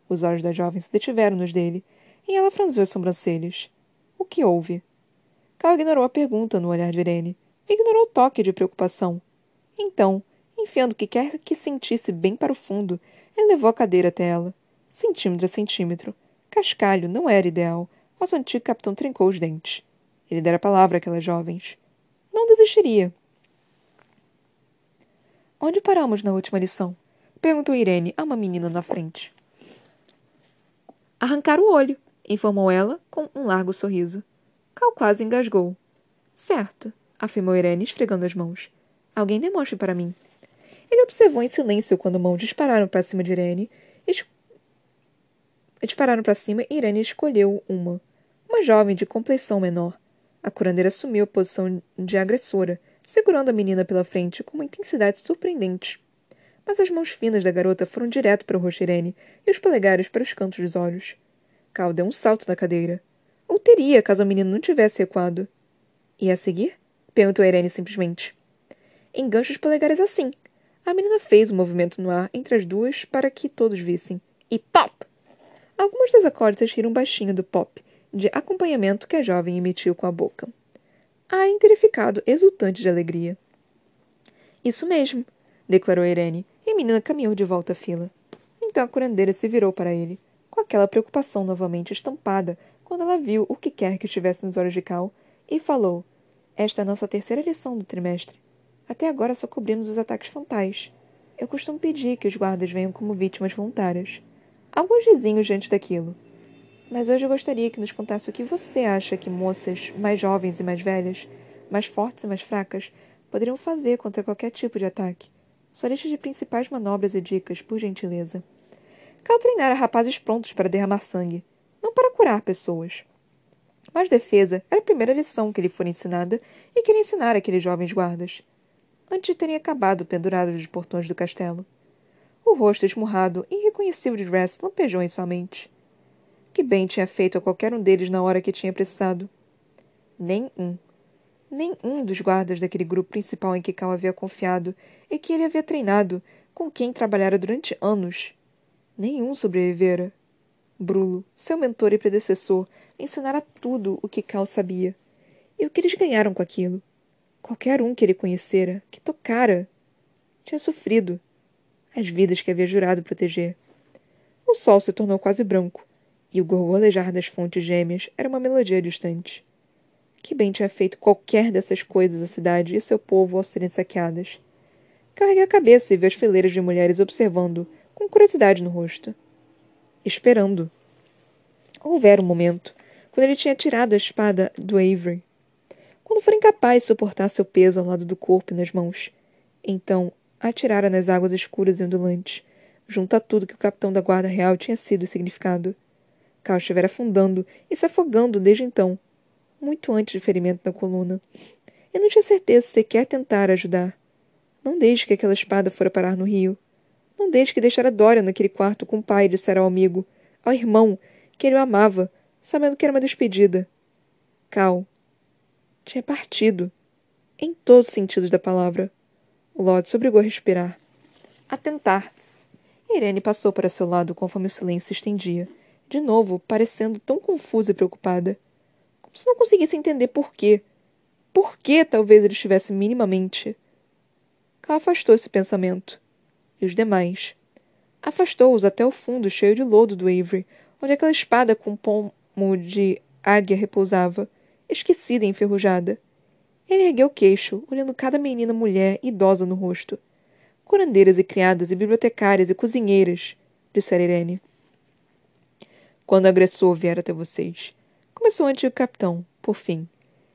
Os olhos da jovem se detiveram nos dele, e ela franziu as sobrancelhas. O que houve? Cal ignorou a pergunta no olhar de Irene. Ignorou o toque de preocupação. Então, enfiando o que quer que sentisse bem para o fundo, ele levou a cadeira até ela. Centímetro a centímetro. Cascalho não era ideal, mas o antigo capitão trincou os dentes. Ele dera a palavra àquelas jovens. Não desistiria. Onde paramos na última lição? Perguntou Irene a uma menina na frente. Arrancar o olho, informou ela com um largo sorriso. Cal quase engasgou. Certo, afirmou Irene, esfregando as mãos. Alguém demonstre para mim. Ele observou em silêncio quando mãos dispararam para cima de Irene. Es... Dispararam para cima e Irene escolheu uma. Uma jovem de complexão menor. A curandeira assumiu a posição de agressora, segurando a menina pela frente com uma intensidade surpreendente. Mas as mãos finas da garota foram direto para o rosto de Irene e os polegares para os cantos dos olhos. Cal deu um salto na cadeira. Ou teria, caso o menino não tivesse recuado. E a seguir? Perguntou Irene simplesmente. Enganche os polegares assim. A menina fez um movimento no ar entre as duas para que todos vissem. E pop! Algumas das acordes riram baixinho do pop, de acompanhamento que a jovem emitiu com a boca. Ainda teria ficado exultante de alegria. Isso mesmo, declarou Irene, e a menina caminhou de volta à fila. Então a curandeira se virou para ele, com aquela preocupação novamente estampada quando ela viu o que quer que estivesse nos olhos de Cal, e falou: Esta é a nossa terceira lição do trimestre. Até agora só cobrimos os ataques frontais. Eu costumo pedir que os guardas venham como vítimas voluntárias. Alguns vizinhos diante daquilo. Mas hoje eu gostaria que nos contasse o que você acha que moças mais jovens e mais velhas, mais fortes e mais fracas, poderiam fazer contra qualquer tipo de ataque. Sua lista de principais manobras e dicas, por gentileza. Cal treinara rapazes prontos para derramar sangue, não para curar pessoas. Mas defesa era a primeira lição que lhe fora ensinada e que ele ensinara àqueles jovens guardas, antes de terem acabado pendurados dos portões do castelo. O rosto esmurrado e irreconhecível de Rest lampejou em sua mente. Que bem tinha feito a qualquer um deles na hora que tinha precisado. Nem um. Nem um dos guardas daquele grupo principal em que Cal havia confiado e que ele havia treinado, com quem trabalhara durante anos. Nenhum sobrevivera. Brulo, seu mentor e predecessor, ensinara tudo o que Cal sabia. E o que eles ganharam com aquilo? Qualquer um que ele conhecera, que tocara, tinha sofrido. As vidas que havia jurado proteger. O sol se tornou quase branco, e o gorgolejar das fontes gêmeas era uma melodia distante. Que bem tinha feito qualquer dessas coisas a cidade e seu povo ao serem saqueadas. Carreguei a cabeça e vi as fileiras de mulheres observando, com curiosidade no rosto esperando. Houvera um momento, quando ele tinha tirado a espada do Avery. Quando for incapaz de suportar seu peso ao lado do corpo e nas mãos. Então, atirara nas águas escuras e ondulantes, junto a tudo que o capitão da guarda real tinha sido e significado. Cal estivera afundando e se afogando desde então, muito antes de ferimento na coluna. Eu não tinha certeza se sequer tentar ajudar. Não desde que aquela espada fora parar no rio. Não desde que deixara Dorian naquele quarto com o pai e dissera ao amigo, ao irmão, que ele o amava, sabendo que era uma despedida. Cal tinha partido. Em todos os sentidos da palavra. O Lord se obrigou a respirar. A tentar. Irene passou para seu lado conforme o silêncio se estendia, de novo parecendo tão confusa e preocupada. Como se não conseguisse entender por quê. Por que talvez ele estivesse minimamente. Cal afastou esse pensamento. E os demais. Afastou-os até o fundo cheio de lodo do Avery, onde aquela espada com pomo de águia repousava, esquecida e enferrujada. Ele ergueu o queixo, olhando cada menina mulher idosa no rosto. Curandeiras e criadas e bibliotecárias e cozinheiras, dissera Irene. Quando o agressor vier até vocês. Começou o antigo capitão, por fim.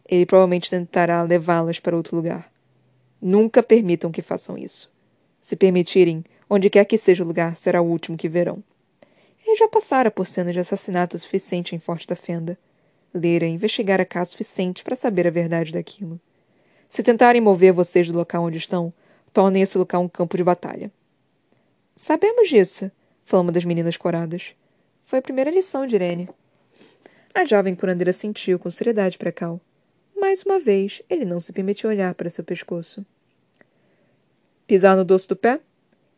Ele provavelmente tentará levá-las para outro lugar. Nunca permitam que façam isso. Se permitirem, onde quer que seja o lugar, será o último que verão. Ele já passara por cenas de assassinato suficiente em Forte da Fenda ler e investigar a caso suficiente para saber a verdade daquilo. Se tentarem mover vocês do local onde estão, tornem esse local um campo de batalha. Sabemos disso, falou uma das meninas coradas. Foi a primeira lição de Irene. A jovem curandeira sentiu com seriedade para Cal. Mais uma vez, ele não se permitiu olhar para seu pescoço. Pisar no dorso do pé?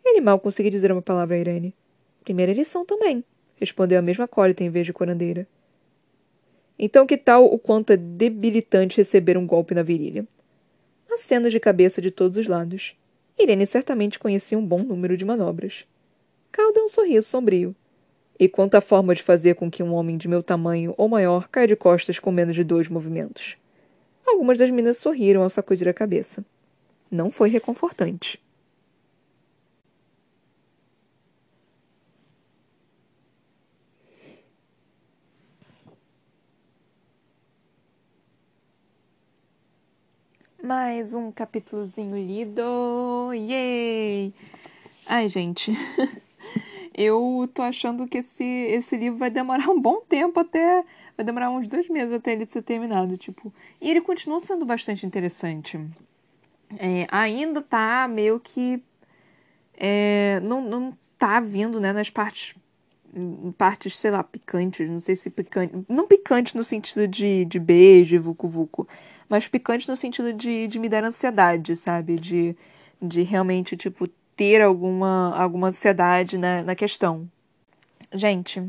Ele mal conseguia dizer uma palavra a Irene. Primeira lição também, respondeu a mesma acólita em vez de curandeira. Então, que tal o quanto é debilitante receber um golpe na virilha? Acenos de cabeça de todos os lados. Irene certamente conhecia um bom número de manobras. Cal deu um sorriso sombrio. E quanto à forma de fazer com que um homem de meu tamanho ou maior caia de costas com menos de dois movimentos? Algumas das meninas sorriram ao sacudir a cabeça. Não foi reconfortante. Mais um capítulozinho lido. Yay! Ai, gente. (laughs) Eu tô achando que esse, esse livro vai demorar (laughs) um bom tempo até. Vai demorar uns dois meses até ele ser terminado, tipo. E ele continua sendo bastante interessante. É, ainda tá meio que. É, não, não tá vindo, né, nas partes. Partes, sei lá, picantes, não sei se picante. Não picante no sentido de, de beijo, vucu vucu mas picante no sentido de, de me dar ansiedade, sabe? De, de realmente, tipo, ter alguma, alguma ansiedade na, na questão. Gente,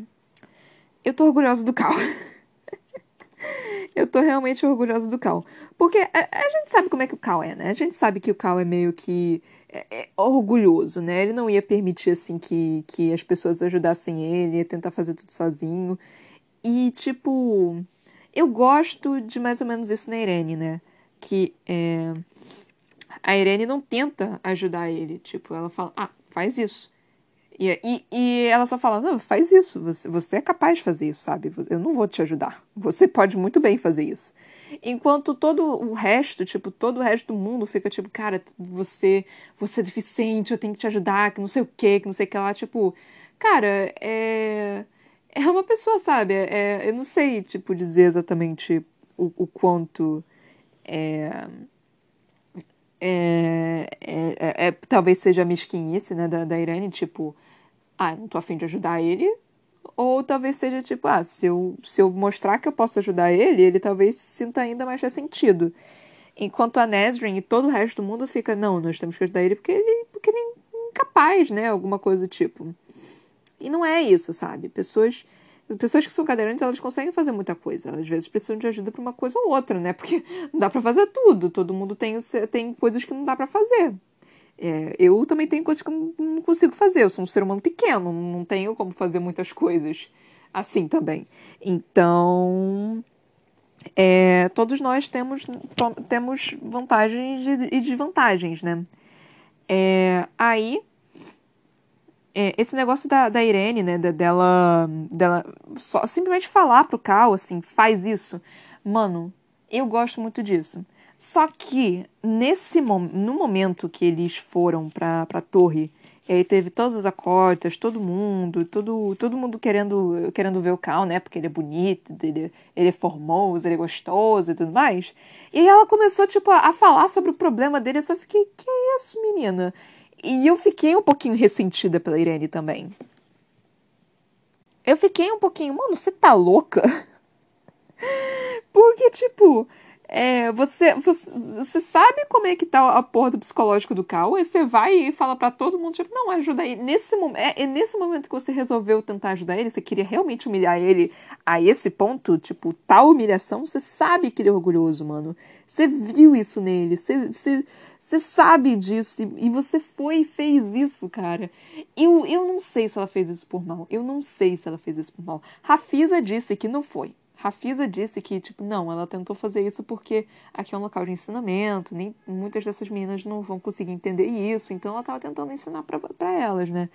eu tô orgulhosa do Cal. (laughs) eu tô realmente orgulhosa do Cal. Porque a, a, gente sabe como é que o Cal é, né? A gente sabe que o Cal é meio que é, é orgulhoso, né? Ele não ia permitir, assim, que, que as pessoas ajudassem ele, ia tentar fazer tudo sozinho. E, tipo, eu gosto de mais ou menos isso na Irene, né? Que é, a Irene não tenta ajudar ele. Tipo, ela fala, ah, faz isso. E, e, e ela só fala, não, faz isso. Você, você é capaz de fazer isso, sabe? Eu não vou te ajudar. Você pode muito bem fazer isso. Enquanto todo o resto, tipo, todo o resto do mundo fica tipo, cara, você, você é deficiente, eu tenho que te ajudar, que não sei o quê, que não sei o que lá. Tipo, cara, é é uma pessoa, sabe? É, é, eu não sei, tipo, dizer exatamente o, o quanto é, é, é, é, talvez seja mesquinhice, né, da, da Irene, tipo, ah, não tô afim de ajudar ele, ou talvez seja tipo, ah, se eu, se eu mostrar que eu posso ajudar ele, ele talvez sinta ainda mais ressentido. Enquanto a Nesrin e todo o resto do mundo fica, não, nós temos que ajudar ele porque ele, porque ele é incapaz, né, alguma coisa do tipo. E não é isso, sabe? Pessoas pessoas que são cadeirantes, elas conseguem fazer muita coisa. Às vezes precisam de ajuda para uma coisa ou outra, né? Porque (laughs) não dá para fazer tudo. Todo mundo tem, tem coisas que não dá para fazer. É, eu também tenho coisas que eu não consigo fazer. Eu sou um ser humano pequeno, não tenho como fazer muitas coisas assim também. Então, é, todos nós temos, temos vantagens e desvantagens, né? É, aí é, esse negócio da, da Irene, né, da, dela, dela só simplesmente falar pro Cal, assim, faz isso. Mano, eu gosto muito disso. Só que, nesse no momento que eles foram pra, pra torre E aí teve todos os acólitas, todo mundo, todo, todo mundo querendo, querendo ver o Cal, né? Porque ele é bonito, ele, ele é formoso, ele é gostoso e tudo mais. E aí ela começou, tipo, a, a falar sobre o problema dele. Eu só fiquei, que isso, menina? E eu fiquei um pouquinho ressentida pela Irene também. Eu fiquei um pouquinho, mano, você tá louca? (laughs) Porque, tipo, é, você, você, você sabe como é que tá a porra do psicológico do Cal, e você vai e fala para todo mundo, tipo, não, ajuda ele. Nesse, é, é nesse momento que você resolveu tentar ajudar ele, você queria realmente humilhar ele a esse ponto, tipo, tal humilhação, você sabe que ele é orgulhoso, mano. Você viu isso nele, você, você, você sabe disso, e, e você foi e fez isso, cara. Eu, eu não sei se ela fez isso por mal, eu não sei se ela fez isso por mal. Rafisa disse que não foi. Rafisa disse que, tipo, não, ela tentou fazer isso porque aqui é um local de ensinamento, nem muitas dessas meninas não vão conseguir entender isso, então ela estava tentando ensinar para elas, né?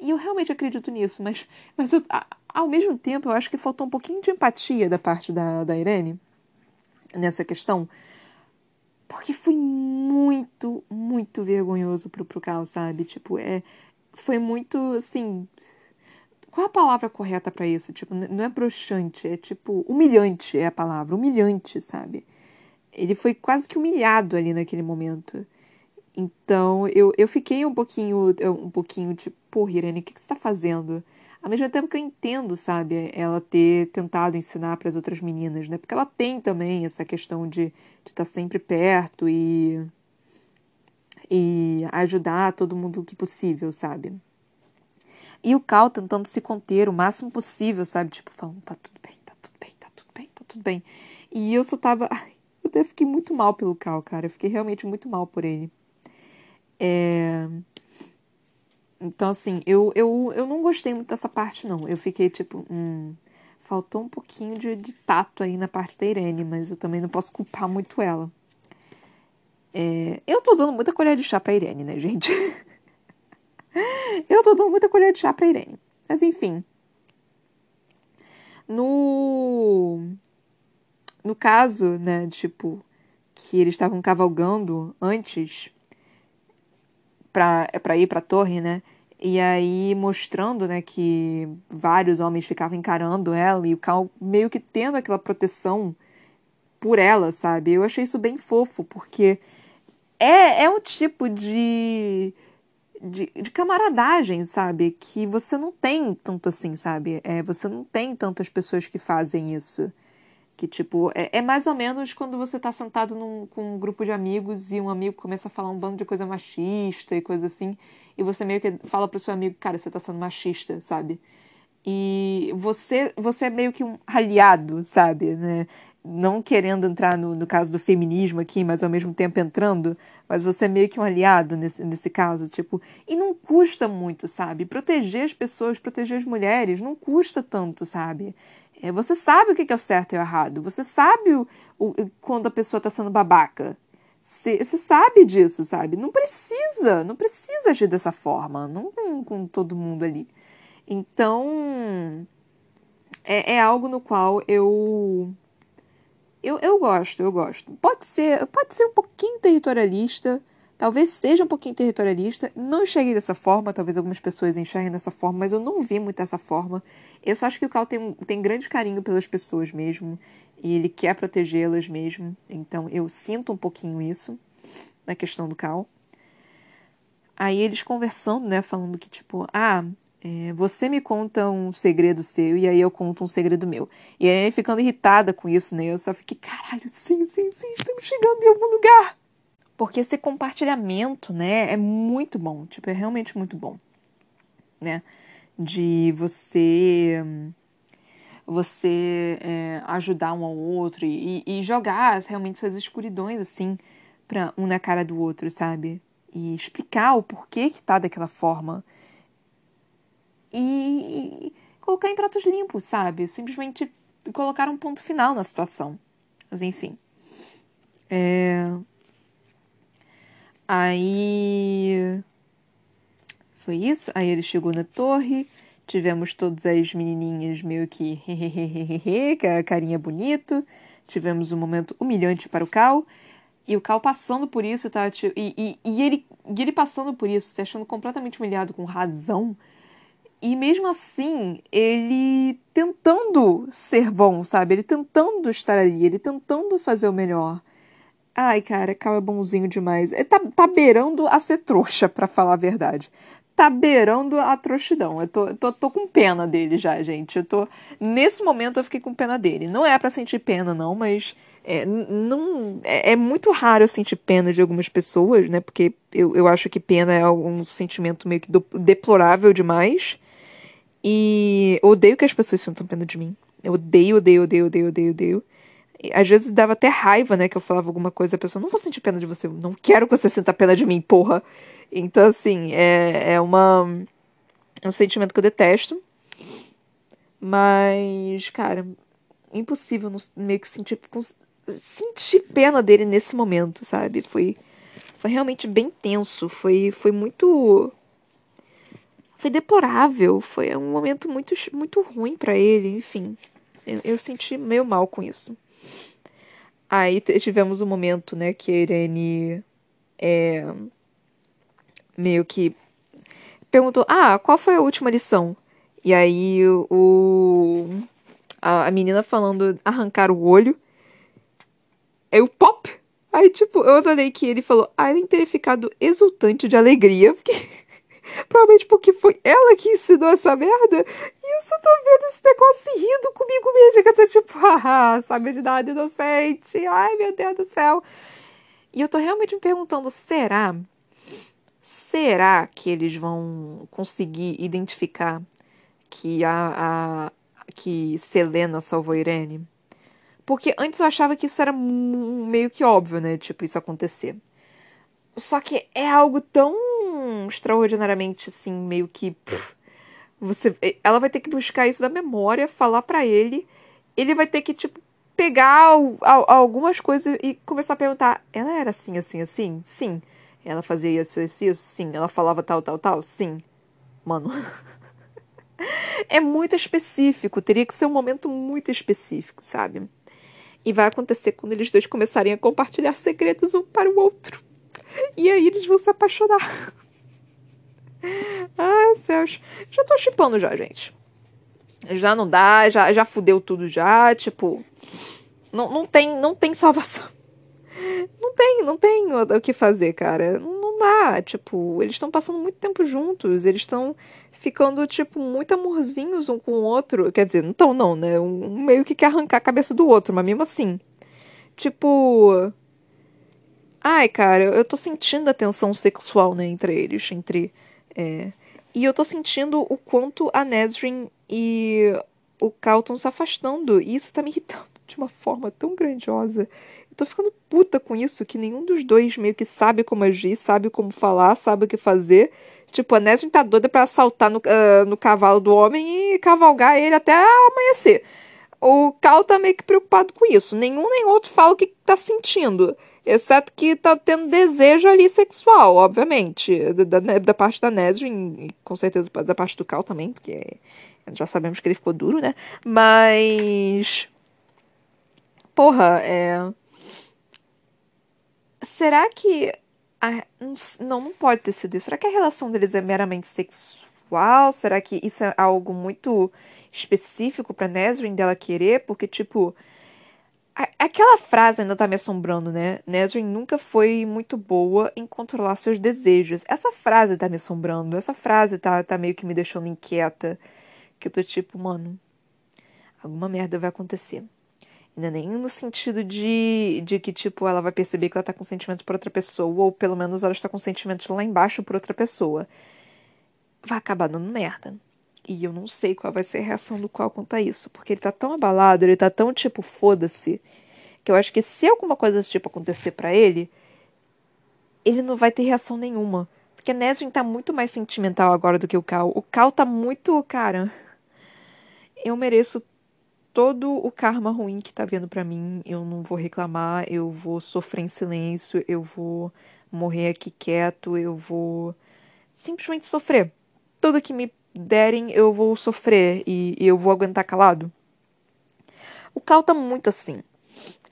E eu realmente acredito nisso, mas, mas eu, ao mesmo tempo eu acho que faltou um pouquinho de empatia da parte da, da Irene nessa questão, porque foi muito, muito vergonhoso pro, pro Cal, sabe? Tipo, é, foi muito, assim, qual é a palavra correta para isso? Tipo, não é broxante, é tipo humilhante é a palavra, humilhante, sabe? Ele foi quase que humilhado ali naquele momento. Então, eu, eu fiquei um pouquinho, um pouquinho tipo, porra, Irene, o que, que você tá fazendo? Ao mesmo tempo que eu entendo, sabe, ela ter tentado ensinar para as outras meninas, né? Porque ela tem também essa questão de estar tá sempre perto e, e ajudar todo mundo que possível, sabe? E o Cal tentando se conter o máximo possível, sabe? Tipo, falando, tá tudo bem, tá tudo bem, tá tudo bem, tá tudo bem. E eu só tava. (laughs) Eu até fiquei muito mal pelo Cal, cara. Eu fiquei realmente muito mal por ele. É... Então, assim, eu, eu, eu não gostei muito dessa parte, não. Eu fiquei tipo, hum, faltou um pouquinho de, de tato aí na parte da Irene, mas eu também não posso culpar muito ela. É... Eu tô dando muita colher de chá pra Irene, né, gente? (laughs) (laughs) Eu tô dando muita colher de chá pra Irene. Mas enfim. No. No caso, né, tipo, que eles estavam cavalgando antes pra, pra ir pra torre, né? E aí mostrando, né, que vários homens ficavam encarando ela e o Cal meio que tendo aquela proteção por ela, sabe? Eu achei isso bem fofo, porque é, é um tipo de de, de camaradagem, sabe? Que você não tem tanto assim, sabe? É, você não tem tantas pessoas que fazem isso. Que, tipo, é, é mais ou menos quando você tá sentado num, com um grupo de amigos e um amigo começa a falar um bando de coisa machista e coisa assim, e você meio que fala pro seu amigo, cara, você tá sendo machista, sabe? E você, você é meio que um aliado, sabe? Né? Não querendo entrar no, no caso do feminismo aqui, mas ao mesmo tempo entrando, mas você é meio que um aliado nesse, nesse caso, tipo, e não custa muito, sabe? Proteger as pessoas, proteger as mulheres, não custa tanto, sabe? É, você sabe o que é o certo e o errado, você sabe o, o quando a pessoa está sendo babaca. Você sabe disso, sabe? Não precisa, não precisa agir dessa forma, não com, com todo mundo ali. Então, é, é algo no qual eu eu, eu gosto, eu gosto. Pode ser, pode ser um pouquinho territorialista, talvez seja um pouquinho territorialista. Não enxerguei dessa forma, talvez algumas pessoas enxerguem dessa forma, mas eu não vi muito dessa forma. Eu só acho que o Cal tem, tem grande carinho pelas pessoas mesmo, e ele quer protegê-las mesmo. Então eu sinto um pouquinho isso na questão do Cal. Aí eles conversando, né, falando que tipo, ah, é, você me conta um segredo seu e aí eu conto um segredo meu. E aí ficando irritada com isso, né? Eu só fiquei, caralho, sim, sim, sim, estamos chegando em algum lugar. Porque esse compartilhamento, né, é muito bom. Tipo, é realmente muito bom. Né? De você você é, ajudar um ao outro e, e jogar realmente suas escuridões assim para um na cara do outro, sabe? E explicar o porquê que tá daquela forma e, colocar em pratos limpos, sabe? Simplesmente colocar um ponto final na situação. Mas enfim. É... Aí. Foi isso. Aí ele chegou na torre. Tivemos todas as menininhas meio que com (laughs) a carinha bonito. Tivemos um momento humilhante para o Cal. E o Cal passando por isso, tá? E, e, e, ele, e ele passando por isso, se achando completamente humilhado com razão. E mesmo assim, ele tentando ser bom, sabe? Ele tentando estar ali, ele tentando fazer o melhor. Ai, cara, Cal é bonzinho demais. Ele tá, tá beirando a ser trouxa, para falar a verdade. Tá beirando a trouxidão. Eu tô, tô, tô com pena dele já, gente. Eu tô. Nesse momento eu fiquei com pena dele. Não é para sentir pena, não, mas. É, não, é, é, muito raro eu sentir pena de algumas pessoas, né? Porque eu, eu acho que pena é um sentimento meio que deplorável demais. E odeio que as pessoas sintam pena de mim. Eu odeio, odeio, odeio, odeio, odeio, odeio. Às vezes dava até raiva, né? Que eu falava alguma coisa, a pessoa, não vou sentir pena de você, não quero que você sinta pena de mim, porra. Então, assim, é, é uma. É um sentimento que eu detesto. Mas, cara, impossível não, meio que sentir, sentir pena dele nesse momento, sabe? Foi, foi realmente bem tenso. Foi, foi muito. Foi deplorável. Foi um momento muito, muito ruim para ele, enfim. Eu, eu senti meio mal com isso. Aí tivemos um momento, né, que a Irene é, meio que perguntou: Ah, qual foi a última lição? E aí o. A, a menina falando arrancar o olho. Eu pop! Aí, tipo, eu adorei que ele falou, ah, ele teria ficado exultante de alegria. (laughs) Porque Provavelmente porque foi ela que ensinou essa merda. E eu só tô vendo esse negócio rindo comigo mesmo. Que eu tô tipo, (laughs) ah, sabe de nada inocente. Ai, meu Deus do céu. E eu tô realmente me perguntando, será? Será que eles vão conseguir identificar que a, a que Selena salvou Irene? Porque antes eu achava que isso era meio que óbvio, né? Tipo, isso acontecer. Só que é algo tão extraordinariamente assim, meio que. Pff, você, ela vai ter que buscar isso da memória, falar para ele. Ele vai ter que, tipo, pegar algumas coisas e começar a perguntar: ela era assim, assim, assim? Sim. Ela fazia isso, isso, isso? Sim. Ela falava tal, tal, tal? Sim. Mano. (laughs) é muito específico. Teria que ser um momento muito específico, sabe? E vai acontecer quando eles dois começarem a compartilhar segredos um para o outro. E aí eles vão se apaixonar. (laughs) (laughs) Ai, céus. Já tô chipando já, gente. Já não dá, já, já fudeu tudo já, tipo. Não, não, tem, não tem salvação. Não tem, não tem o que fazer, cara. Não dá. Tipo, eles estão passando muito tempo juntos. Eles estão ficando, tipo, muito amorzinhos um com o outro. Quer dizer, não estão, não, né? Um meio que quer arrancar a cabeça do outro, mas mesmo assim. Tipo. Ai, cara, eu tô sentindo a tensão sexual, né, entre eles, entre. É... E eu tô sentindo o quanto a Nesrin e o Cal estão se afastando. E isso tá me irritando de uma forma tão grandiosa. Eu tô ficando puta com isso, que nenhum dos dois meio que sabe como agir, sabe como falar, sabe o que fazer. Tipo, a Nesrin tá doida pra saltar no, uh, no cavalo do homem e cavalgar ele até amanhecer. O Cal tá meio que preocupado com isso. Nenhum nem outro fala o que tá sentindo. Exceto que tá tendo desejo ali sexual, obviamente. Da, da, da parte da Nesrin, e com certeza da parte do Cal também, porque já sabemos que ele ficou duro, né? Mas. Porra, é. Será que. A... Não, não pode ter sido isso. Será que a relação deles é meramente sexual? Será que isso é algo muito específico pra Nesrin dela querer? Porque, tipo Aquela frase ainda tá me assombrando, né? Nesrin nunca foi muito boa em controlar seus desejos. Essa frase tá me assombrando. Essa frase tá, tá meio que me deixando inquieta. Que eu tô tipo, mano, alguma merda vai acontecer. Ainda nem no sentido de, de que, tipo, ela vai perceber que ela tá com sentimento por outra pessoa, ou pelo menos ela está com sentimentos lá embaixo por outra pessoa. Vai acabar dando merda. E eu não sei qual vai ser a reação do qual quanto a isso. Porque ele tá tão abalado, ele tá tão tipo, foda-se. Que eu acho que se alguma coisa desse tipo acontecer para ele, ele não vai ter reação nenhuma. Porque Nesrin tá muito mais sentimental agora do que o Cal. O Cal tá muito, cara. Eu mereço todo o karma ruim que tá vindo para mim. Eu não vou reclamar, eu vou sofrer em silêncio, eu vou morrer aqui quieto, eu vou simplesmente sofrer. Tudo que me derem, eu vou sofrer e, e eu vou aguentar calado. O Cal tá muito assim.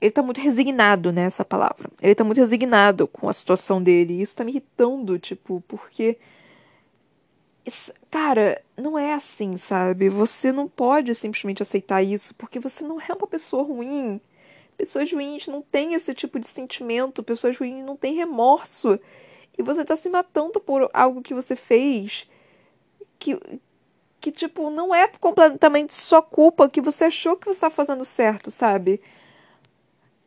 ele tá muito resignado nessa né, palavra. Ele tá muito resignado com a situação dele. E isso tá me irritando, tipo, porque. Cara, não é assim, sabe? Você não pode simplesmente aceitar isso, porque você não é uma pessoa ruim. Pessoas ruins não têm esse tipo de sentimento, pessoas ruins não têm remorso. E você tá se matando por algo que você fez que, que tipo, não é completamente sua culpa, que você achou que você tá fazendo certo, sabe?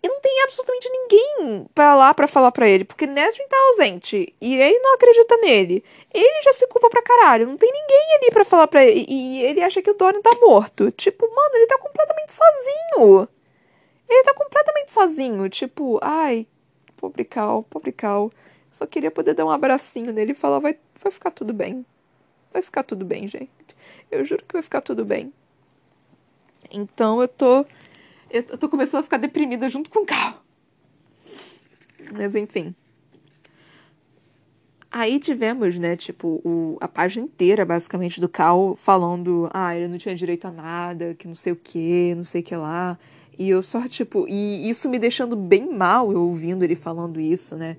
E não tem absolutamente ninguém para lá para falar para ele, porque Nesrin tá ausente. E ele não acredita nele. Ele já se culpa pra caralho. Não tem ninguém ali para falar pra ele. E ele acha que o Dorian tá morto. Tipo, mano, ele tá completamente sozinho. Ele tá completamente sozinho. Tipo, ai, pobre Cal, pobre Cal. Só queria poder dar um abracinho nele e falar, vai, vai ficar tudo bem. Vai ficar tudo bem, gente. Eu juro que vai ficar tudo bem. Então eu tô eu, tô começando a ficar deprimida junto com o carro. Mas enfim. Aí tivemos, né, tipo, o, a página inteira, basicamente, do Cal falando, ah, ele não tinha direito a nada, que não sei o que, não sei o que lá. E eu só, tipo, e isso me deixando bem mal, eu ouvindo ele falando isso, né?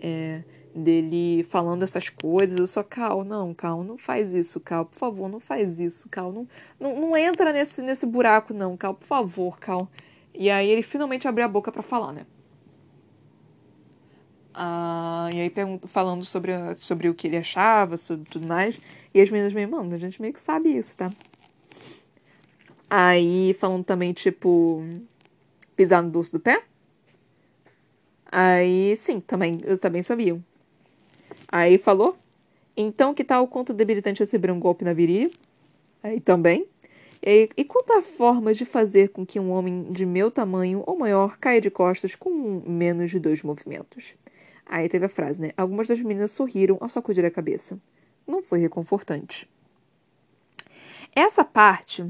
É, dele falando essas coisas. Eu só, Cal, não, Cal, não faz isso, Cal, por favor, não faz isso, Cal, não, não, não entra nesse, nesse buraco, não, Cal, por favor, Cal. E aí ele finalmente abriu a boca para falar, né? Ah, e aí falando sobre, sobre o que ele achava, sobre tudo mais. E as meninas meio, mano, a gente meio que sabe isso, tá? Aí falando também, tipo, pisar no dorso do pé. Aí, sim, também, eu também sabiam. Aí falou. Então, que tal o quanto debilitante receber um golpe na virilha? Aí também. E, e quanto à forma de fazer com que um homem de meu tamanho ou maior caia de costas com menos de dois movimentos? Aí teve a frase, né? Algumas das meninas sorriram ao sacudir a cabeça. Não foi reconfortante. Essa parte,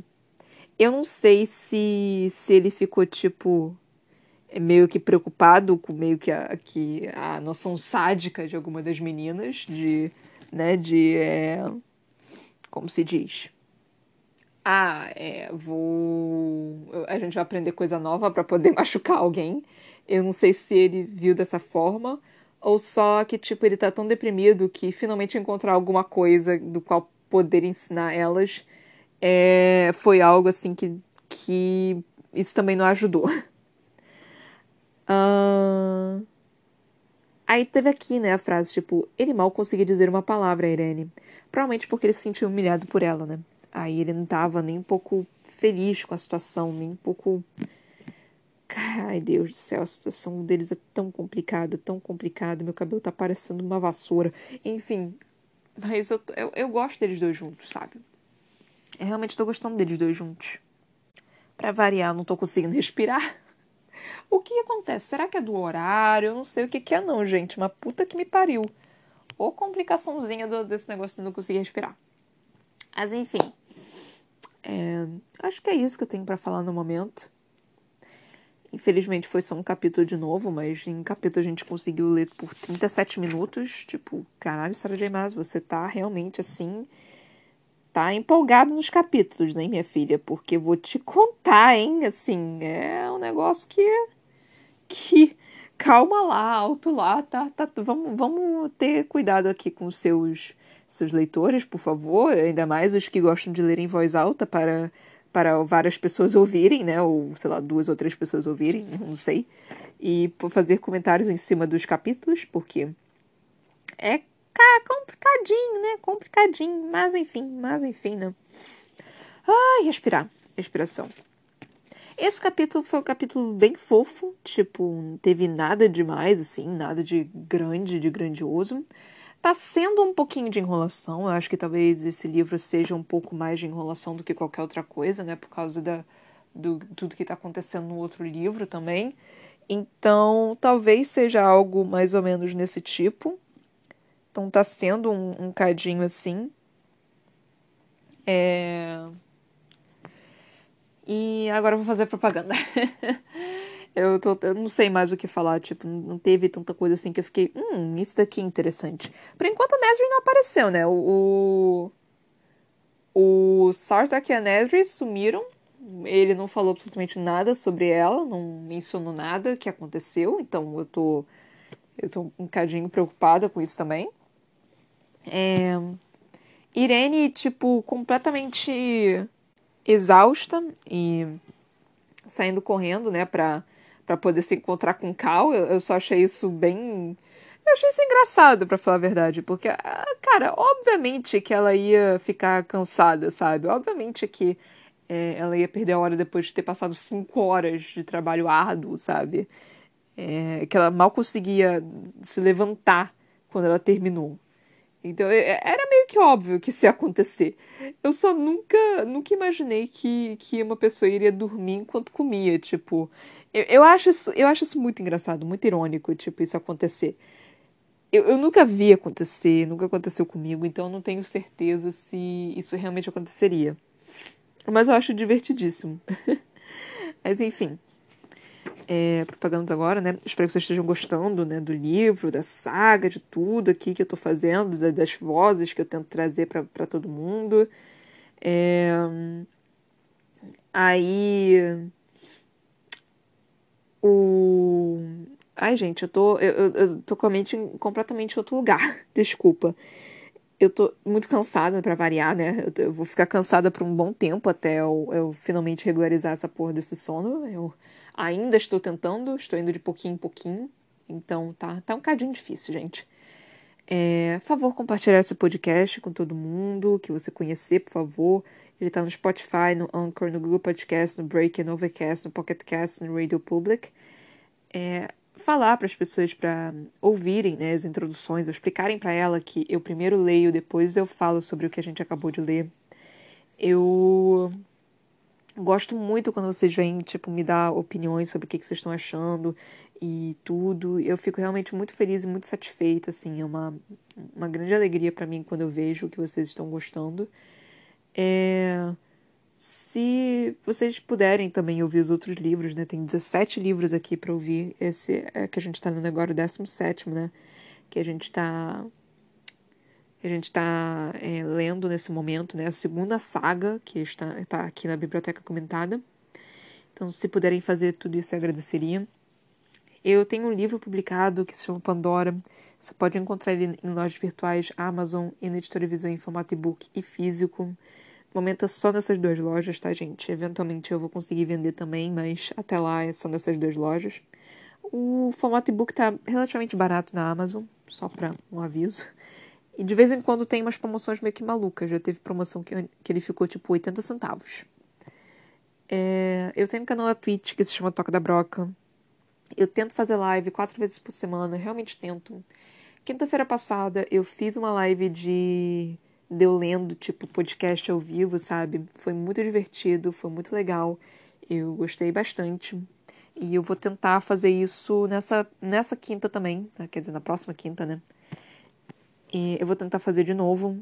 eu não sei se, se ele ficou tipo meio que preocupado com meio que a, que a noção sádica de alguma das meninas, de, né, de, é, como se diz? Ah, é, vou, a gente vai aprender coisa nova para poder (laughs) machucar alguém. Eu não sei se ele viu dessa forma ou só que tipo ele tá tão deprimido que finalmente encontrar alguma coisa do qual poder ensinar elas é, foi algo assim que que isso também não ajudou. (laughs) Aí teve aqui, né, a frase tipo: Ele mal conseguia dizer uma palavra a Irene. Provavelmente porque ele se sentiu humilhado por ela, né? Aí ele não tava nem um pouco feliz com a situação, nem um pouco. Ai, Deus do céu, a situação deles é tão complicada, tão complicada. Meu cabelo tá parecendo uma vassoura. Enfim, mas eu, eu, eu gosto deles dois juntos, sabe? Eu realmente tô gostando deles dois juntos. Pra variar, não tô conseguindo respirar. O que acontece? Será que é do horário? Eu não sei o que, que é, não, gente. Uma puta que me pariu. Ou complicaçãozinha do, desse negócio de não conseguir respirar. Mas enfim. É, acho que é isso que eu tenho para falar no momento. Infelizmente foi só um capítulo de novo, mas em capítulo a gente conseguiu ler por 37 minutos. Tipo, caralho, Sarah J. Maas, você tá realmente assim tá empolgado nos capítulos, né, minha filha? Porque vou te contar, hein? Assim, é um negócio que. que. Calma lá, alto lá, tá, tá, vamos, vamos ter cuidado aqui com seus, seus leitores, por favor, ainda mais os que gostam de ler em voz alta para, para várias pessoas ouvirem, né, ou sei lá, duas ou três pessoas ouvirem, não sei, e fazer comentários em cima dos capítulos, porque é complicadinho, né? Complicadinho. Mas enfim, mas enfim, né? Ai, respirar. Respiração. Esse capítulo foi um capítulo bem fofo, tipo, não teve nada demais, assim, nada de grande, de grandioso. Tá sendo um pouquinho de enrolação, eu acho que talvez esse livro seja um pouco mais de enrolação do que qualquer outra coisa, né, por causa da, do tudo que tá acontecendo no outro livro também. Então, talvez seja algo mais ou menos nesse tipo. Então tá sendo um, um cadinho assim. É... E agora eu vou fazer propaganda. (laughs) eu, tô, eu não sei mais o que falar, tipo, não teve tanta coisa assim que eu fiquei, hum, isso daqui é interessante. Por enquanto a Nesri não apareceu, né? O, o, o Sartak e a Nesri sumiram Ele não falou absolutamente nada sobre ela, não mencionou nada que aconteceu, então eu tô, eu tô um bocadinho preocupada com isso também. É... Irene, tipo, completamente exausta e saindo correndo, né, pra, pra poder se encontrar com Cal. Eu, eu só achei isso bem. Eu achei isso engraçado, para falar a verdade, porque, ah, cara, obviamente que ela ia ficar cansada, sabe? Obviamente que é, ela ia perder a hora depois de ter passado cinco horas de trabalho árduo, sabe? É, que ela mal conseguia se levantar quando ela terminou. Então é, era meio que óbvio que isso ia acontecer. Eu só nunca, nunca imaginei que, que uma pessoa iria dormir enquanto comia. Tipo, eu, eu, acho isso, eu acho isso muito engraçado, muito irônico, tipo, isso acontecer. Eu, eu nunca vi acontecer, nunca aconteceu comigo, então eu não tenho certeza se isso realmente aconteceria. Mas eu acho divertidíssimo. (laughs) Mas enfim é, propaganda agora, né? Espero que vocês estejam gostando, né, do livro, da saga, de tudo aqui que eu tô fazendo, das vozes que eu tento trazer para todo mundo. É... Aí. O. Ai, gente, eu tô, eu, eu, tô com a mente completamente em outro lugar. (laughs) Desculpa. Eu tô muito cansada para variar, né? Eu, eu, vou ficar cansada por um bom tempo até eu, eu finalmente regularizar essa porra desse sono. Eu Ainda estou tentando, estou indo de pouquinho em pouquinho. Então tá, tá um cadinho difícil, gente. É, favor compartilhar esse podcast com todo mundo que você conhecer, por favor. Ele tá no Spotify, no Anchor, no Google Podcast, no Breaker, no Overcast, no Pocket Cast, no Radio Public. É, falar para as pessoas para ouvirem né, as introduções, explicarem para ela que eu primeiro leio, depois eu falo sobre o que a gente acabou de ler. Eu Gosto muito quando vocês vêm, tipo, me dar opiniões sobre o que, que vocês estão achando e tudo. Eu fico realmente muito feliz e muito satisfeita, assim. É uma, uma grande alegria para mim quando eu vejo que vocês estão gostando. É... Se vocês puderem também ouvir os outros livros, né? Tem 17 livros aqui para ouvir. Esse é que a gente tá lendo agora, o 17, né? Que a gente tá a gente está é, lendo nesse momento, né, a segunda saga que está, está aqui na biblioteca comentada. Então, se puderem fazer tudo isso, eu agradeceria. Eu tenho um livro publicado que se chama Pandora. Você pode encontrar ele em lojas virtuais, Amazon e na Editora Visão em formato e-book e físico. No momento é só nessas duas lojas, tá, gente? Eventualmente eu vou conseguir vender também, mas até lá é só nessas duas lojas. O formato e-book tá relativamente barato na Amazon, só para um aviso. E de vez em quando tem umas promoções meio que malucas. Já teve promoção que, que ele ficou tipo 80 centavos. É, eu tenho um canal na Twitch que se chama Toca da Broca. Eu tento fazer live quatro vezes por semana, realmente tento. Quinta-feira passada eu fiz uma live de, de eu lendo, tipo, podcast ao vivo, sabe? Foi muito divertido, foi muito legal. Eu gostei bastante. E eu vou tentar fazer isso nessa, nessa quinta também, né? quer dizer, na próxima quinta, né? E eu vou tentar fazer de novo.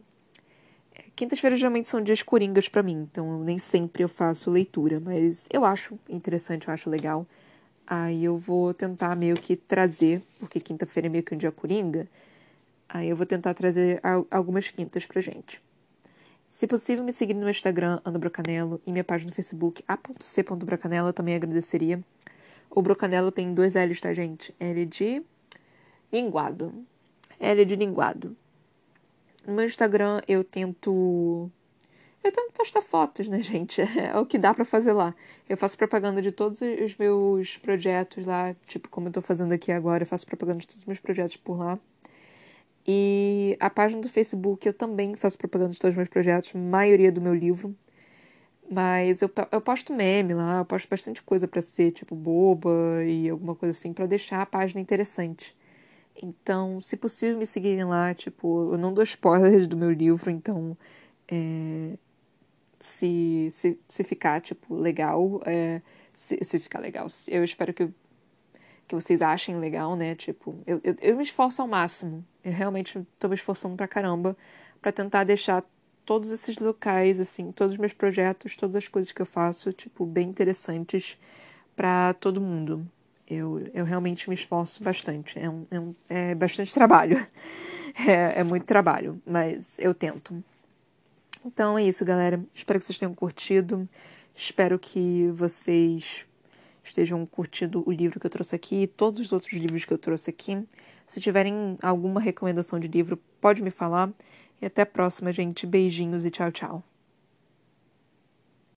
Quintas-feiras geralmente são dias coringas para mim, então nem sempre eu faço leitura, mas eu acho interessante, eu acho legal. Aí eu vou tentar meio que trazer, porque quinta-feira é meio que um dia coringa, aí eu vou tentar trazer algumas quintas pra gente. Se possível, me seguir no Instagram, Ana Brocanello, e minha página no Facebook, a.c.brocanello, eu também agradeceria. O Brocanello tem dois L's, tá, gente? L de linguado. L de linguado. No meu Instagram eu tento. Eu tento postar fotos, né, (laughs) gente? É o que dá para fazer lá. Eu faço propaganda de todos os meus projetos lá, tipo, como eu tô fazendo aqui agora, eu faço propaganda de todos os meus projetos por lá. E a página do Facebook eu também faço propaganda de todos os meus projetos, maioria do meu livro. Mas eu, eu posto meme lá, eu posto bastante coisa para ser, tipo, boba e alguma coisa assim, para deixar a página interessante. Então, se possível, me seguirem lá. Tipo, eu não dou spoilers do meu livro, então. É, se, se, se ficar, tipo, legal. É, se, se ficar legal. Eu espero que, que vocês achem legal, né? Tipo, eu, eu, eu me esforço ao máximo. Eu realmente estou me esforçando pra caramba para tentar deixar todos esses locais, assim, todos os meus projetos, todas as coisas que eu faço, tipo, bem interessantes para todo mundo. Eu, eu realmente me esforço bastante. É, um, é, um, é bastante trabalho. (laughs) É, é muito trabalho, mas eu tento. Então é isso, galera. Espero que vocês tenham curtido. Espero que vocês estejam curtindo o livro que eu trouxe aqui e todos os outros livros que eu trouxe aqui. Se tiverem alguma recomendação de livro, pode me falar. E até a próxima, gente. Beijinhos e tchau, tchau.